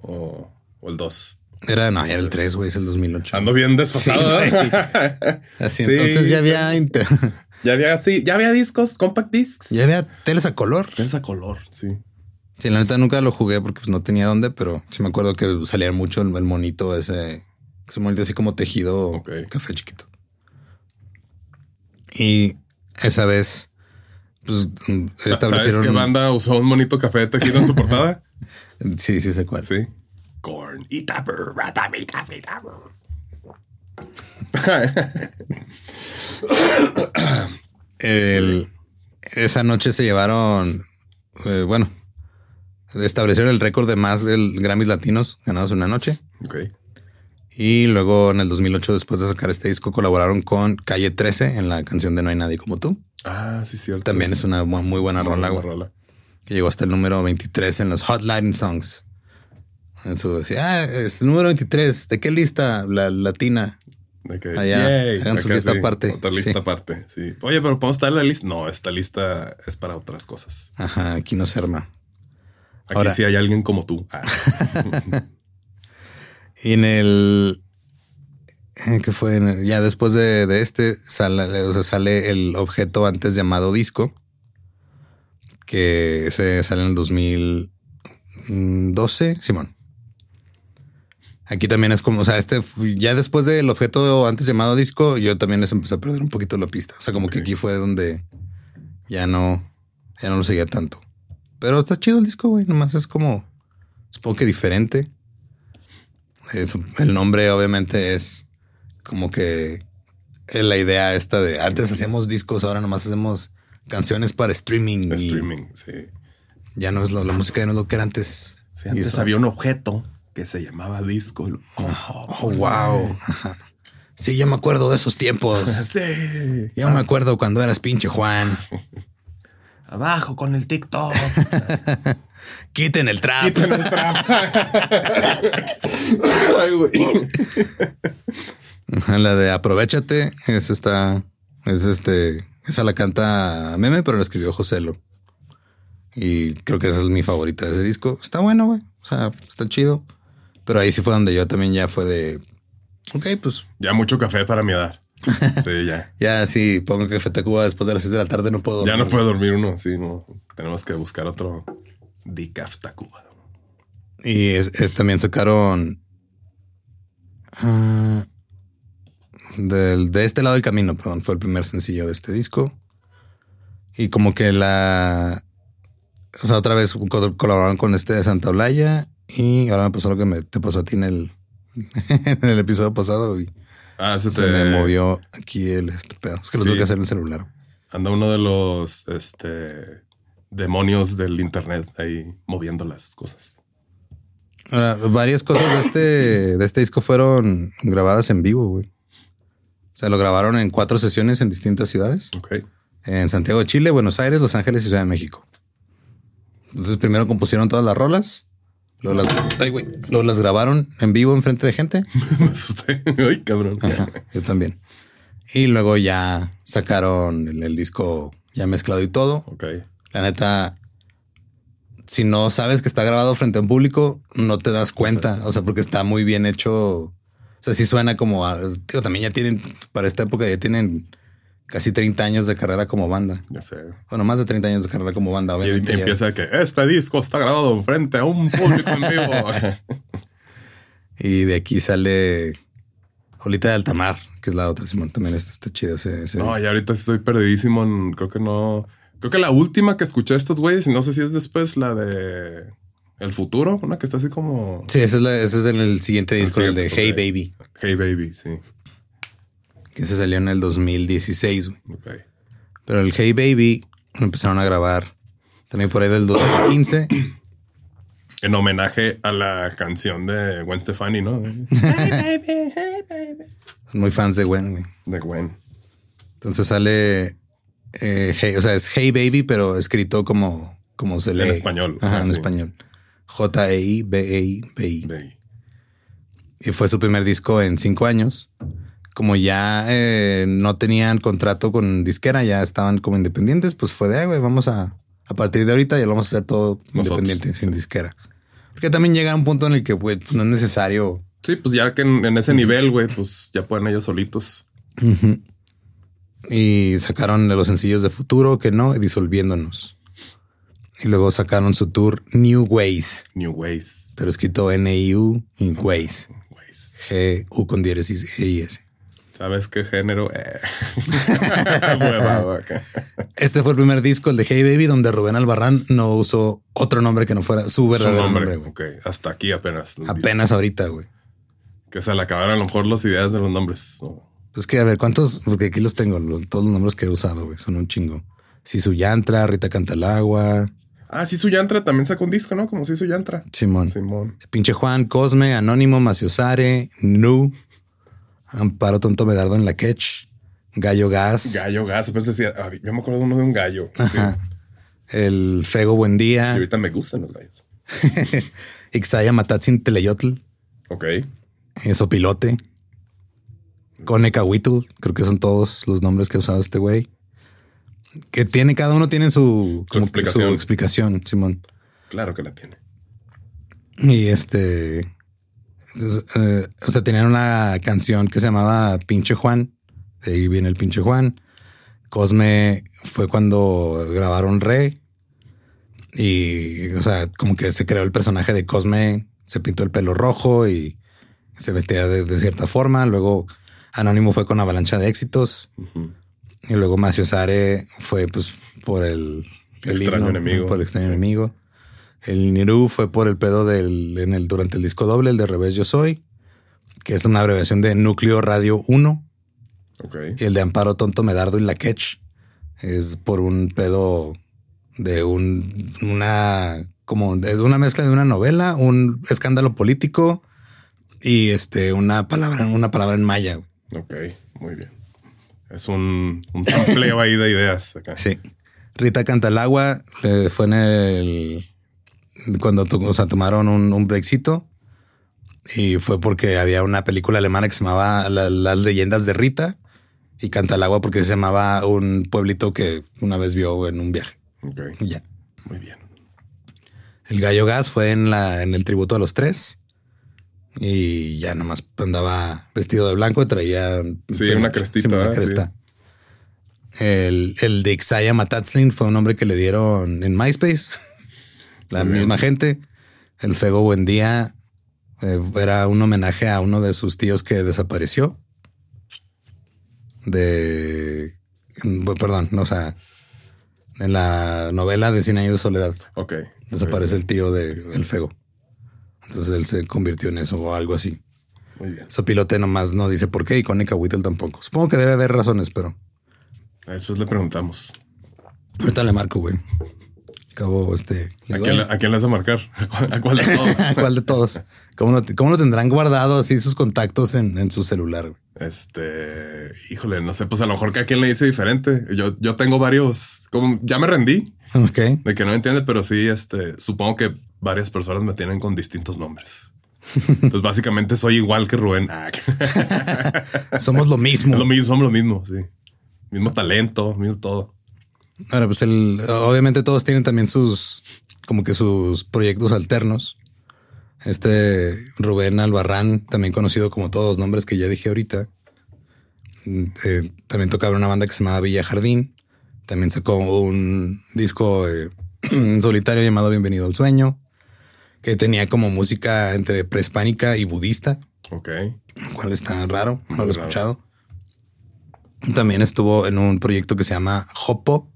o, o el 2. Era, no, era el 3, güey, es el 2008. Ando bien desfasado. Sí. Así, Sí. entonces ya había, inter- ya había, sí, ya había discos, compact discs. ya había teles a color. Tienes a color, sí. Sí, la neta nunca lo jugué porque pues, no tenía dónde, pero sí me acuerdo que salía mucho el, el monito ese, ese monito así como tejido café chiquito. Y esa vez, pues mm, ¿Sabes establecieron. qué banda usó un monito café tejido en su portada? Sí, sí sé cuál. Sí. Corn y Tapper. Ratami, tapper. El- esa noche se llevaron, eh, bueno, establecieron el récord de más del Grammys latinos ganados en una noche. ok. Y luego en el 2008, después de sacar este disco, colaboraron con Calle 13 en la canción de No hay nadie como tú. Ah, sí, cierto. También es una mu- muy buena Muy rola, buena güey. rola. Que llegó hasta el número 23 en los Hot Latin Songs. En su decía, ah, es el número 23. ¿De qué lista? La latina. Allá, yay, hagan su lista sí, aparte. Otra lista Sí. aparte, sí. Oye, pero ¿podemos estar en la lista? No, esta lista es para otras cosas. Ajá, aquí no se arma. Aquí Ahora- sí hay alguien como tú. Ah, Y en el. eh, ¿Qué fue? El- ya después de, de este sale, o sea, sale el objeto antes llamado disco. Que se sale en el 2012, Simón. Aquí también es como, o sea, este ya después del objeto antes llamado disco, yo también les empecé a perder un poquito la pista. O sea, como que aquí fue donde ya no, ya no lo seguía tanto. Pero está chido el disco, güey. Nomás es como, supongo que diferente. Es- el nombre obviamente es como que es la idea esta de antes hacíamos discos, ahora nomás hacemos canciones para streaming. streaming, sí. ya no es lo, la música ya no es lo que era antes. Sí, antes eso- había un objeto que se llamaba disco. Oh, Oh, wow. Sí, yo me acuerdo de esos tiempos. Sí. Yo me acuerdo cuando eras pinche Juan. Abajo con el TikTok. Quiten el trap. Quiten el trap. Ay, güey. La de aprovechate. Es esta. Es este. Esa la canta Meme, pero la escribió Joselo. Y creo que esa es mi favorita de ese disco. Está bueno, güey. O sea, está chido. Pero ahí sí fue donde yo también ya fue de. Ok, pues Ya mucho café para mi edad. Sí, ya. ya sí, pongo Café Tacuba después de las 6 de la tarde, no puedo. Ya no dormir. puede dormir uno. Sí, no. Tenemos que buscar otro Decaf Tacuba. Y es, es- también sacaron. ah, del, de este lado del camino, perdón, fue el primer sencillo de este disco. Y como que la. O sea, otra vez co- colaboraron con este de Santa Olaya. Y ahora me pasó lo que me, te pasó a ti en el, en el episodio pasado. Y Ah, se te- me movió aquí el este pedo. Es que lo Sí. tuve que hacer en el celular. Anda uno de los este demonios del internet ahí moviendo las cosas. Ahora, varias cosas de este, de este disco fueron grabadas en vivo, güey. O sea, lo grabaron en cuatro sesiones en distintas ciudades. Ok. En Santiago de Chile, Buenos Aires, Los Ángeles y Ciudad de México. Entonces primero compusieron todas las rolas. Luego las, ay, güey, luego las grabaron en vivo en frente de gente. Me asusté. Ay, cabrón. Ajá, yo también. Y luego ya sacaron el, el disco ya mezclado y todo. Ok. La neta, si no sabes que está grabado frente a un público, no te das cuenta. O sea, porque está muy bien hecho. O sea, sí suena como a, digo, también ya tienen, para esta época ya tienen casi 30 años de carrera como banda. Ya sé. Bueno, más de 30 años de carrera como banda. Y, ya- empieza que este disco está grabado frente a un público en vivo. y de aquí sale Olita de Altamar, que es la otra. Simón también está, está chido ese. ese- no, y ahorita estoy perdidísimo. en- creo que no. Creo que la última que escuché estos güeyes, y no sé si es después la de El Futuro, una que está así como Sí, ese es, la- el siguiente disco, el de Hey. Baby, Hey Baby, sí. Que se salió en el 2016. güey. Ok. Pero el Hey Baby lo empezaron a grabar también por ahí del 2015. En homenaje a la canción de Gwen Stefani, ¿no? De Son muy fans de Gwen, güey. de Gwen. Entonces sale, eh, hey, o sea, es Hey Baby, pero escrito como, como se lee. En español. Ajá, Ah, en sí. español. J-E-I-B-E-I-B-I. Ve. Y fue su primer disco en cinco años. Como ya eh, no tenían contrato con disquera, ya estaban como independientes, pues fue de, "Ay, güey, vamos a, a partir de ahorita ya lo vamos a hacer todo Nosotros. independiente, sin disquera. Porque también llega un punto en el que güey, pues, no es necesario. Sí, pues ya que en, en ese nivel, güey, pues ya pueden ellos solitos. Y sacaron de los sencillos de futuro, que no, disolviéndonos. Y luego sacaron su tour New Ways, New Ways. pero escrito N-I-U y Ways. Ways. G-U con diéresis E-I-S. ¿Sabes qué género? Eh. Acá. Este fue el primer disco, el de Hey Baby, donde Rubén Albarrán no usó otro nombre que no fuera su Su verdadero nombre. nombre. hasta aquí apenas. Apenas ahorita, güey. Que se le acabaron a lo mejor las ideas de los nombres. No. Pues que a ver, ¿cuántos? Porque aquí los tengo, los- todos los nombres que he usado, güey. Son un chingo. Sisu Yantra, Rita Cantalagua, Ah, sí, su Yantra también sacó un disco, ¿no? Como si su Yantra. Simón. Simón. Pinche Juan, Cosme, Anónimo, Maciosare, Nu, Amparo Tonto Medardo en la Ketch, Gallo Gas, Gallo, gas. Pues decía, ah, yo me acuerdo de uno de un gallo. Ajá. el Fego Buen Y Día, ahorita me gustan los gallos. Ixaya Matatzin Teleyotl, Ok. Sopilote, Conecahuitl, creo que son todos los nombres que ha usado este güey. Que tiene, cada uno tiene su, explicación. su explicación, Simón. Claro que la tiene. Y este, eh, o sea, tenían una canción que se llamaba Pinche Juan. De ahí viene el Pinche Juan. Cosme fue cuando grabaron Re. Y, o sea, como que se creó el personaje de Cosme, se pintó el pelo rojo y se vestía de, de cierta forma. Luego Anónimo fue con Avalancha de Éxitos. Y luego Macio Sare fue pues por el, el Extraño enemigo. Por el extraño enemigo. El Niru fue por el pedo del en el durante el disco doble, el de Revés Yo Soy, que es una abreviación de Núcleo Radio 1. Ok. Y el de Amparo Tonto Medardo y La Ketch es por un pedo de un una como de una mezcla de una novela, un escándalo político y este una palabra, una palabra en maya. Ok. Muy bien. Es un, un sampleo ahí de ideas acá. Sí. Rita Cantalagua eh, fue en el cuando to- o sea, tomaron un, un breakcito y fue porque había una película alemana que se llamaba La- Las leyendas de Rita y Cantalagua porque se llamaba un pueblito que una vez vio en un viaje. Ok. Y ya. Muy bien. El gallo gas fue en la en el tributo a los tres y ya nomás andaba vestido de blanco y traía Sí, una crestita, una cresta. El, el de Ixaya Matatzlin fue un nombre que le dieron en MySpace. La Muy bien. misma gente. El Fego Buendía eh, era un homenaje a uno de sus tíos que desapareció. De. Perdón, no, o sea, en la novela de Cien años de soledad Ok. desaparece el tío de, del Fego. Entonces él se convirtió en eso o algo así. Muy bien. Sopilote nomás no dice por qué y Conica Whittle tampoco. Supongo que debe haber razones, pero Después le preguntamos. ahorita le marco, güey. Acabo este. ¿A quién, le- "Oye, a quién le vas a marcar? ¿A cuál, a cuál de todos? ¿a ¿Cuál de todos? ¿Cómo lo, cómo lo tendrán guardado así sus contactos en, en su celular? Este, híjole, no sé, pues a lo mejor que a quien le dice diferente. Yo, yo tengo varios, como ya me rendí Ok. de que no entiende, pero sí, este, supongo que varias personas me tienen con distintos nombres. Entonces, básicamente soy igual que Rubén. Ah, Somos lo mismo. es lo mismo, somos lo mismo, sí. Mismo talento, mismo todo. Ahora, pues el, obviamente todos tienen también sus, como que sus proyectos alternos. Este Rubén Albarrán, también conocido como todos los nombres que ya dije ahorita, eh, también tocaba en una banda que se llamaba Villa Jardín. También sacó un disco eh, en solitario llamado Bienvenido al Sueño, que tenía como música entre prehispánica y budista, Ok. lo cual está raro, no lo he escuchado. También estuvo en un proyecto que se llama Hopo,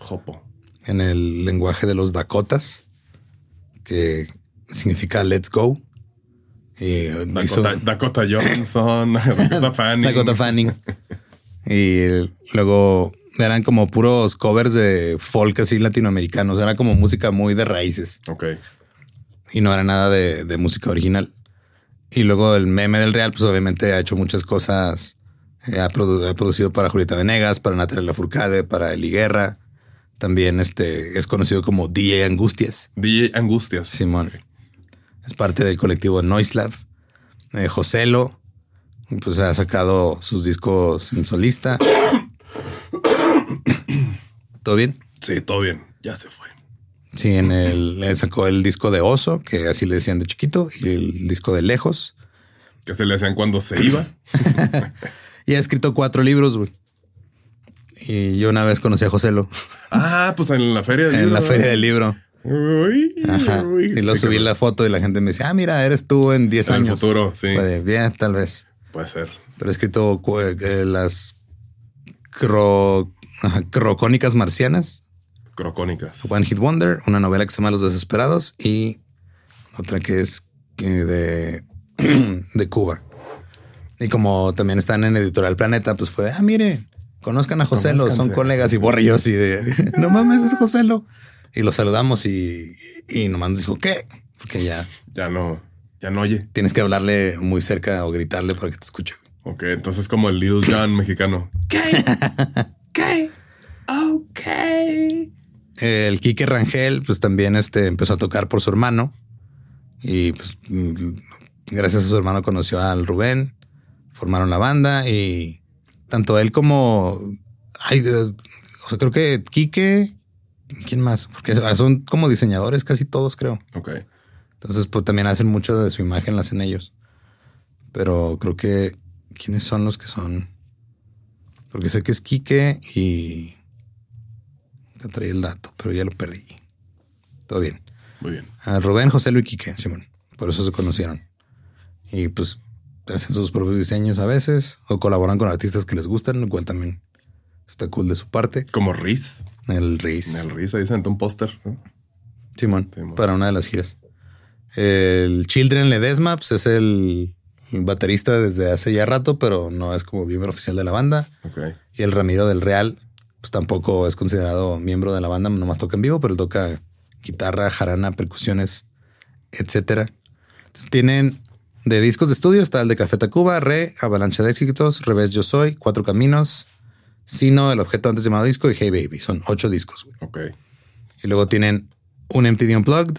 Jopo. en el lenguaje de los Dakotas, que significa let's go. Y hizo- Dakota, Johnson, Dakota Fanning. Dakota Fanning. y luego eran como puros covers de folk así latinoamericanos. Era como música muy de raíces Ok. y no era nada de, de música original. Y luego el meme del Real, pues obviamente ha hecho muchas cosas. Eh, ha, produ- ha producido para Julieta Venegas, para Natalia Lafourcade, para Eli Guerra, También este es conocido como DJ Angustias. DJ Angustias. Simón. Es parte del colectivo Noislab. Eh, Joselo, pues ha sacado sus discos en solista. ¿Todo bien? Sí, todo bien. Ya se fue. Sí, en el él sacó el disco de Oso, que así le decían de chiquito, y el disco de Lejos. Que se le hacían cuando se iba. y ha escrito cuatro libros, güey. Y yo una vez conocí a Joselo. Ah, pues en la feria del en libro. la feria del libro. Uy. Y lo subí la foto y la gente me decía, ah, mira, eres tú en 10 En el años. futuro, sí. Fue de, "Ya, tal vez. Puede ser. Pero he escrito cu- eh, las cro, crocónicas marcianas, Crocónicas. One Hit Wonder, una novela que se llama Los Desesperados y otra que es eh, de, de Cuba. Y como también están en Editorial Planeta, pues fue, ah, mire, conozcan a Joselo, son colegas y borrillos y de, no mames, es Joselo. Y lo saludamos y, y nomás nos dijo, ¿qué? Porque ya Ya no, ya no oye. tienes que hablarle muy cerca o gritarle para que te escuche. Ok, entonces como el Little John mexicano. ¿Qué? ¿Qué? Ok. El Quique Rangel, pues también este, empezó a tocar por su hermano. Y pues mm, gracias a su hermano conoció al Rubén. Formaron la banda y tanto él como... Ay, o sea, creo que Quique... ¿Quién más? Porque son como diseñadores casi todos, creo. Ok. Entonces, pues también hacen mucho de su imagen, la hacen ellos. Pero creo que quiénes son los que son. Porque sé que es Quique y te traí el dato, pero ya lo perdí. Todo bien. Muy bien. A Rubén, José Luis Quique, Simón. Por eso se conocieron. Y pues hacen sus propios diseños a veces o colaboran con artistas que les gustan, lo cual también está cool de su parte. Como Riz. El Riz. El Riz ahí sentó un póster. ¿no? Simón, Simón. para una de las giras. El Children Ledesma pues, es el baterista desde hace ya rato, pero no es como miembro oficial de la banda. Y el Ramiro del Real, pues tampoco es considerado miembro de la banda, nomás toca en vivo, pero él toca guitarra, jarana, percusiones, etcétera. Entonces tienen de discos de estudio, está el de Café Tacuba, Re, Avalancha de Éxitos, Revés Yo Soy, Cuatro Caminos, Sino, el objeto antes llamado disco y Hey Baby. Son ocho discos. güey. Ok. Y luego tienen un MTV Unplugged,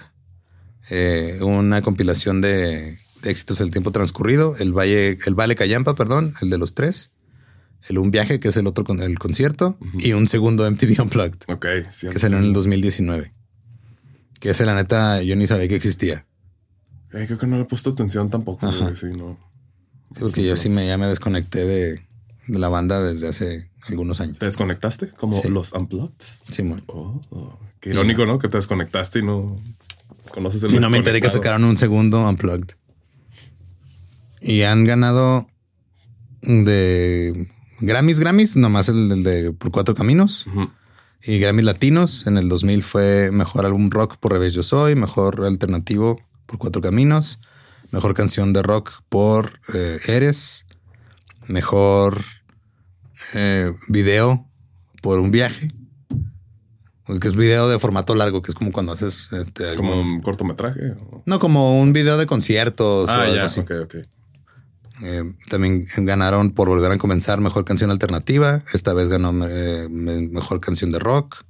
eh, una compilación de, de éxitos del tiempo transcurrido, el Valle, el Vale Cayampa, perdón, el de los tres, el Un Viaje, que es el otro con el concierto, y un segundo MTV Unplugged, Ok. sí, que salió en el 2019. Que ese, la neta, yo ni sabía que existía. Eh, creo que no le he puesto atención tampoco. Güey, Sí, no. Sí, porque yo sí me, ya me desconecté de, de la banda desde hace algunos años. ¿Te desconectaste? Como Sí. los Unplugged. Simón. Oh, oh. Qué irónico, ¿no? Que te desconectaste y no conoces el Y no me enteré que sacaron un segundo Unplugged. Y han ganado de Grammys, Grammys, nomás el, el de Por Cuatro Caminos. Y Grammys Latinos. En el 2000 fue Mejor Álbum Rock por Revés Yo Soy, Mejor Alternativo por Cuatro Caminos, Mejor Canción de Rock por eh, Eres, Mejor eh, Video por Un Viaje. Que es video de formato largo, que es como cuando haces este, Como algún- un cortometraje. o- no, como un video de conciertos. o Ah, algo ya. así. Ok, ok. Eh, también ganaron por volver a comenzar mejor canción alternativa. Esta vez ganó eh, me- mejor canción de rock.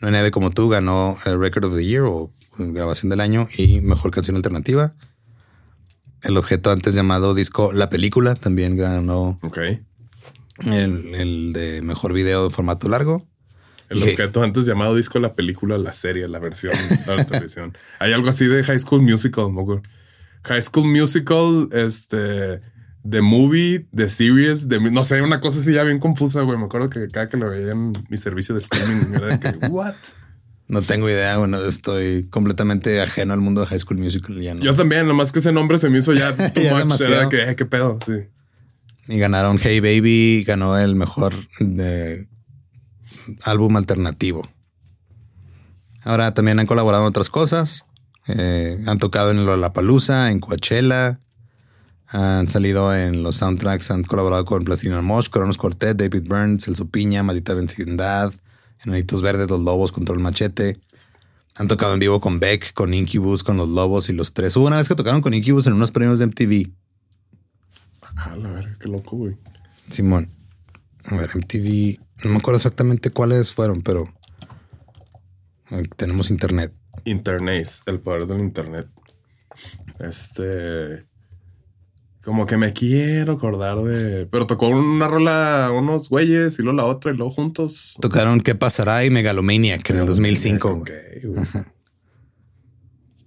No hay nadie como tú ganó Record of the Year o grabación del año y mejor canción alternativa. El objeto antes llamado disco La Película también ganó Ok. el, el de mejor video de formato largo. El Y- objeto antes llamado disco, la película, la serie, la versión de la televisión. Hay algo así de High School Musical. High School Musical, este, The Movie, The Series, de, no sé, una cosa así ya bien confusa, güey. Me acuerdo que cada que lo veía en mi servicio de streaming, era de que, what? No tengo idea. Bueno, estoy completamente ajeno al mundo de High School Musical. Ya no. Yo también, nomás que ese nombre se me hizo ya too Ya much. demasiado. Era que, eh, qué pedo, sí. Y ganaron Hey Baby, ganó el mejor de álbum alternativo. Ahora también han colaborado en otras cosas. Eh, han tocado en Lollapalooza, en Coachella. Han salido en los soundtracks, han colaborado con Plastilina Mosh, Coronos Quartet, David Burns, El Supiña, Maldita Vecindad, Enanitos Verdes, Los Lobos, Control Machete. Han tocado en vivo con Beck, con Incubus, con Los Lobos y los tres. Hubo una vez que tocaron con Incubus en unos premios de MTV. A la verga, qué loco, güey. Simón. A ver, MTV. No me acuerdo exactamente cuáles fueron, pero Eh, Tenemos internet. Internet, el poder del internet. Este. Como que me quiero acordar de. Pero tocó una rola unos güeyes y luego la otra y luego juntos. Tocaron ¿Qué pasará? y Megalomaniac en el 2005. Ok, güey.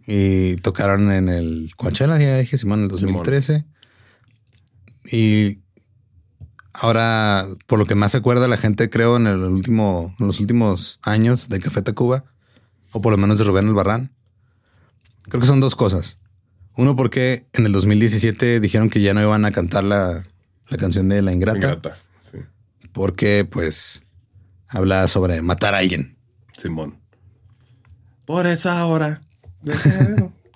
Y tocaron en el Coachella, ya dije, Simón, en el 2013. Y ahora, por lo que más se acuerda la gente, creo, en el último, en los últimos años de Café Tacuba, o por lo menos de Rubén Albarrán, creo que son dos cosas. Uno, porque en el 2017 dijeron que ya no iban a cantar la, la canción de La Ingrata, Ingrata. Sí. porque pues habla sobre matar a alguien. Simón. Por eso ahora.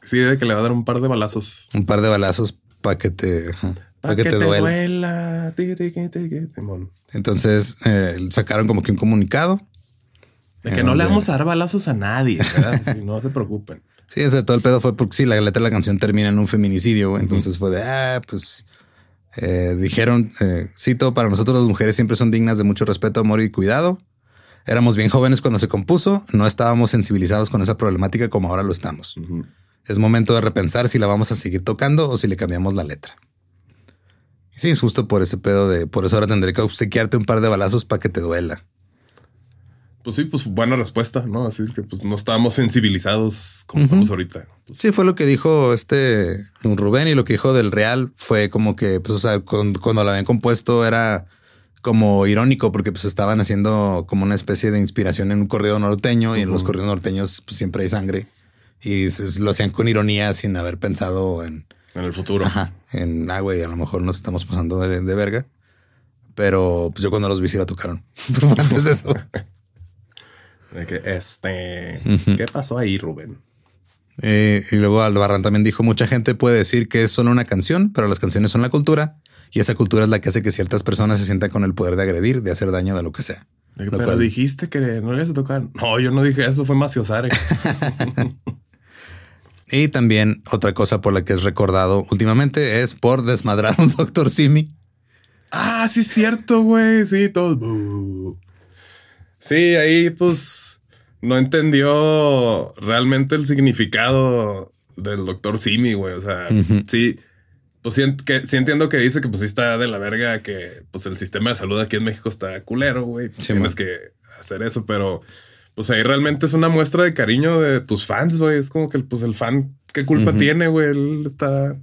Sí, de que le va a dar un par de balazos. Un par de balazos para que te, Para para que, te, duela. Simón. Entonces eh, sacaron como que un comunicado. De que no le vamos a dar balazos a nadie. ¿verdad? No se preocupen. Sí, o sea, todo el pedo fue porque sí, la letra de la canción termina en un feminicidio. güey. Entonces fue de, ah, pues eh, dijeron, eh, cito, para nosotros las mujeres siempre son dignas de mucho respeto, amor y cuidado. Éramos bien jóvenes cuando se compuso, no estábamos sensibilizados con esa problemática como ahora lo estamos. Es momento de repensar si la vamos a seguir tocando o si le cambiamos la letra. Y sí, es justo por ese pedo de, por eso ahora tendré que obsequiarte un par de balazos para que te duela. Pues sí, pues buena respuesta, ¿no? Así que pues no estábamos sensibilizados como estamos ahorita. Pues, Sí, fue lo que dijo este Rubén y lo que dijo del Real fue como que, pues, o sea, con- cuando la habían compuesto era como irónico porque pues estaban haciendo como una especie de inspiración en un corrido norteño y en los corridos norteños pues, siempre hay sangre y se- lo hacían con ironía sin haber pensado en, en el futuro. ajá, en, ah, güey, a lo mejor nos estamos pasando de, de verga. Pero pues yo cuando los vi sí la tocaron. Pero antes de eso. Que este. ¿Qué pasó ahí, Rubén? Eh, y luego Albarrán también dijo, mucha gente puede decir que es solo una canción, pero las canciones son la cultura y esa cultura es la que hace que ciertas personas se sientan con el poder de agredir, de hacer daño de lo que sea. Lo pero cual- dijiste que no le ibas a tocar. No, yo no dije eso, fue Maciosare. Y también otra cosa por la que es recordado últimamente es por desmadrar a un doctor Simi. ah, sí, es cierto, güey. Sí, todos. Sí, ahí pues no entendió realmente el significado del doctor Simi, güey. O sea, sí. Pues sí, que, sí entiendo que dice que pues sí está de la verga, que pues el sistema de salud aquí en México está culero, güey. Sí, Tienes man. que hacer eso, pero pues ahí realmente es una muestra de cariño de tus fans, güey. Es como que pues el fan, ¿qué culpa tiene, güey? Él está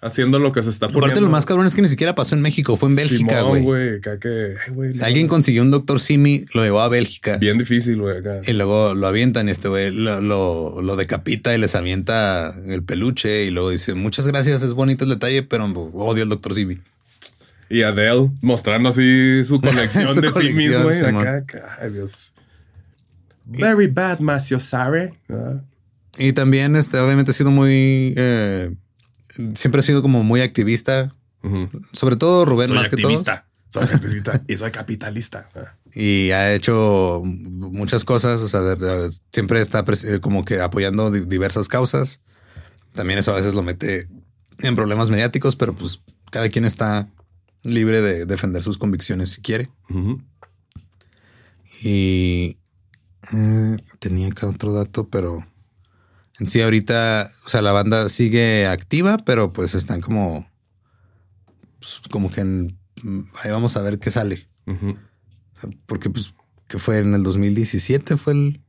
haciendo lo que se está poniendo. Aparte lo más cabrón es que ni siquiera pasó en México, fue en Bélgica, güey. que, O sea, alguien consiguió un doctor Simi, lo llevó a Bélgica Bien difícil, güey, y luego lo avientan y este güey lo, lo, lo decapita y les avienta el peluche y luego dice, muchas gracias, es bonito el detalle, pero odio al doctor Simi. Y Adele mostrando así su colección Su de sí colección, mismo, güey. Acá, acá, ay, Dios. Very bad, Maciosare. Ah, Y también, este, obviamente ha sido muy, eh, siempre ha sido como muy activista, sobre todo Rubén Soy más que todo. activista. Soy activista y soy capitalista. Y ha hecho muchas cosas, o sea, siempre está eh, como que apoyando di- diversas causas. También eso a veces lo mete en problemas mediáticos, pero pues cada quien está libre de defender sus convicciones si quiere. Y eh, tenía acá otro dato, pero en sí ahorita, o sea, la banda sigue activa, pero pues están como, pues, como que en- ahí vamos a ver qué sale. Ujú. O sea, Porque pues que fue en el 2017 fue el,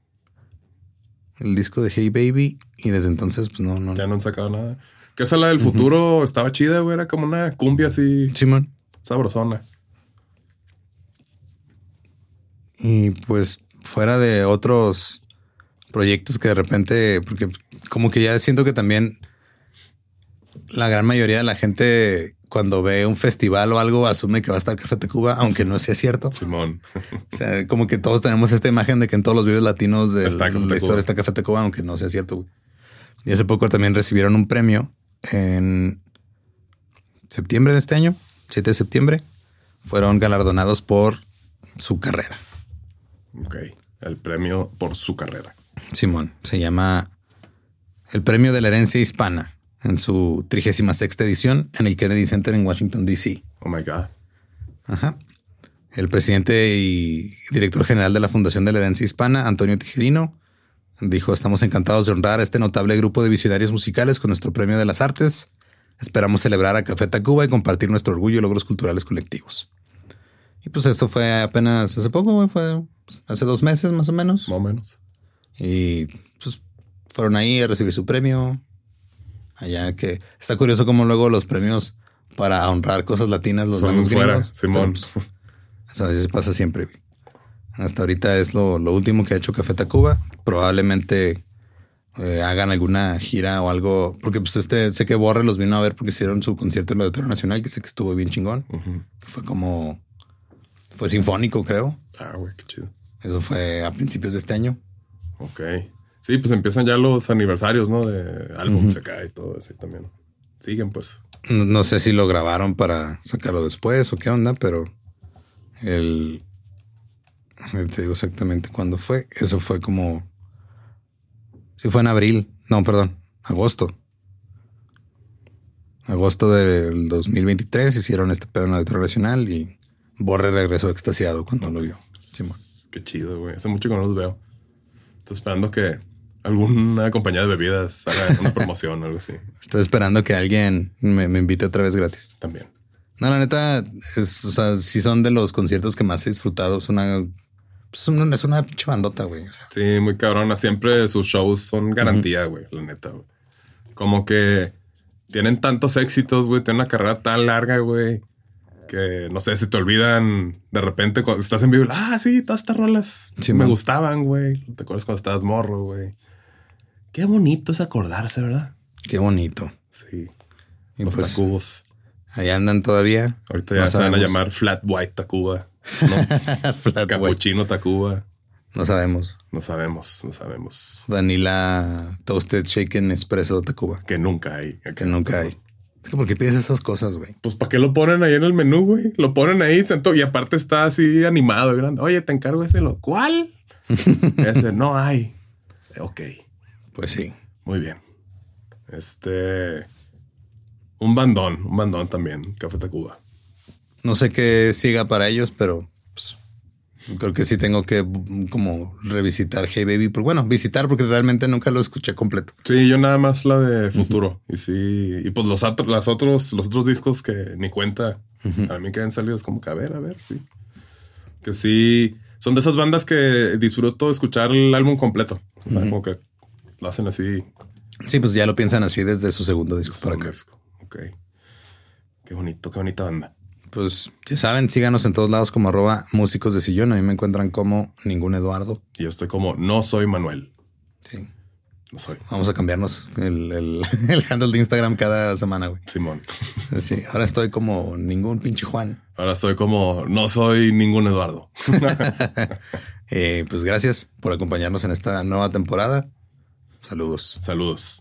el disco de Hey Baby y desde entonces pues no, no. Ya no han sacado nada. Que esa la del futuro estaba chida, güey. Era como una cumbia así Simón. sabrosona. Y pues fuera de otros proyectos que de repente, porque como que ya siento que también la gran mayoría de la gente cuando ve un festival o algo asume que va a estar Café Tacuba, aunque no sea cierto. Simón. O sea, como que todos tenemos esta imagen de que en todos los videos latinos de la historia está Café Tacuba, aunque no sea cierto. Y hace poco también recibieron un premio en septiembre de este año, 7 de septiembre. Fueron galardonados por su carrera. Ok. El premio por su carrera. Simón, se llama el Premio de la Herencia Hispana en su 36 edición en el Kennedy Center en Washington, D.C. Oh my God. Ajá. El presidente y director general de la Fundación de la Herencia Hispana, Antonio Tijerino, Dijo, estamos encantados de honrar a este notable grupo de visionarios musicales con nuestro premio de las artes. Esperamos celebrar a Café Tacuba y compartir nuestro orgullo y logros culturales colectivos. Y pues esto fue apenas hace poco, fue hace dos meses más o menos. Más o menos. Y pues fueron ahí a recibir su premio. Allá que está curioso como luego los premios para honrar cosas latinas los Son fuera, gringos, Simón. pero, pues, Eso así pasa siempre. Hasta ahorita es lo, lo último que ha hecho Café Tacuba. Probablemente eh, hagan alguna gira o algo. Porque pues este, sé que Borre los vino a ver porque hicieron su concierto en el Auditorio Nacional, que sé que estuvo bien chingón. Fue como... Fue sinfónico, creo. Ah, güey, qué chido. Eso fue a principios de este año. Ok. Sí, pues empiezan ya los aniversarios, ¿no? De álbumes acá y todo así también. Siguen, pues. No, no sé si lo grabaron para sacarlo después o qué onda, pero el... Te digo exactamente cuándo fue. Eso fue como... Sí, fue en abril. No, perdón. Agosto. Agosto del 2023 hicieron este pedo en la Nacional y Borre regresó extasiado cuando lo vio. Simón. Qué chido, güey. Hace mucho que no los veo. Estoy esperando que alguna compañía de bebidas haga una promoción o algo así. Estoy esperando que alguien me, me invite otra vez gratis. También. No, la neta, es, o sea, sí son de los conciertos que más he disfrutado. Es una, pues, una- es una pinche bandota, güey. O sea, Sí, muy cabrona. Siempre sus shows son garantía, güey. La neta, güey. Como que tienen tantos éxitos, güey. Tienen una carrera tan larga, güey. Que no sé, se te olvidan de repente cuando estás en vivo. Ah, sí, todas estas rolas Sí, me man. gustaban, güey. ¿Te acuerdas cuando estabas morro, güey? Qué bonito es acordarse, ¿verdad? qué bonito. Sí. Y Los pues, Tacubos. ahí andan todavía. Ahorita ya No se van a llamar Flat White Tacuba. ¿no? Flat white. Capuchino Tacuba. No sabemos. No sabemos, no sabemos. Vanilla Toasted Shaken Espresso Tacuba. Que nunca hay. Que nunca hay. Es que ¿por qué pides esas cosas, güey? Pues ¿para qué lo ponen ahí en el menú, güey? Lo ponen ahí sentado y aparte está así animado, grande. Oye, te encargo ese lo cual. ese no hay. Ok, Pues sí. muy bien. Este un bandón, un bandón también, Café Tacuba. No sé qué siga para ellos, pero creo que sí tengo que mm, como revisitar Hey Baby. Pero bueno, visitar porque realmente nunca lo escuché completo. Sí, yo nada más la de futuro. Y sí, y pues los, otros, las otros, los otros discos que ni cuenta a mí que han salido es como que a ver, a ver, sí. Que sí, son de esas bandas que disfruto escuchar el álbum completo. O sea, como que lo hacen así. Sí, pues ya lo piensan así desde su segundo disco para acá. disco. Ok. Qué bonito, qué bonita banda. Pues ya saben, síganos en todos lados como arroba músicos de sillón. A mí me encuentran como ningún Eduardo. Y yo estoy como, no soy Manuel. Sí. No soy Vamos a cambiarnos el, el, el handle de Instagram cada semana, güey. Simón. Sí, ahora estoy como ningún pinche Juan. Ahora estoy como, no soy ningún Eduardo. Eh, pues gracias por acompañarnos en esta nueva temporada. Saludos. Saludos.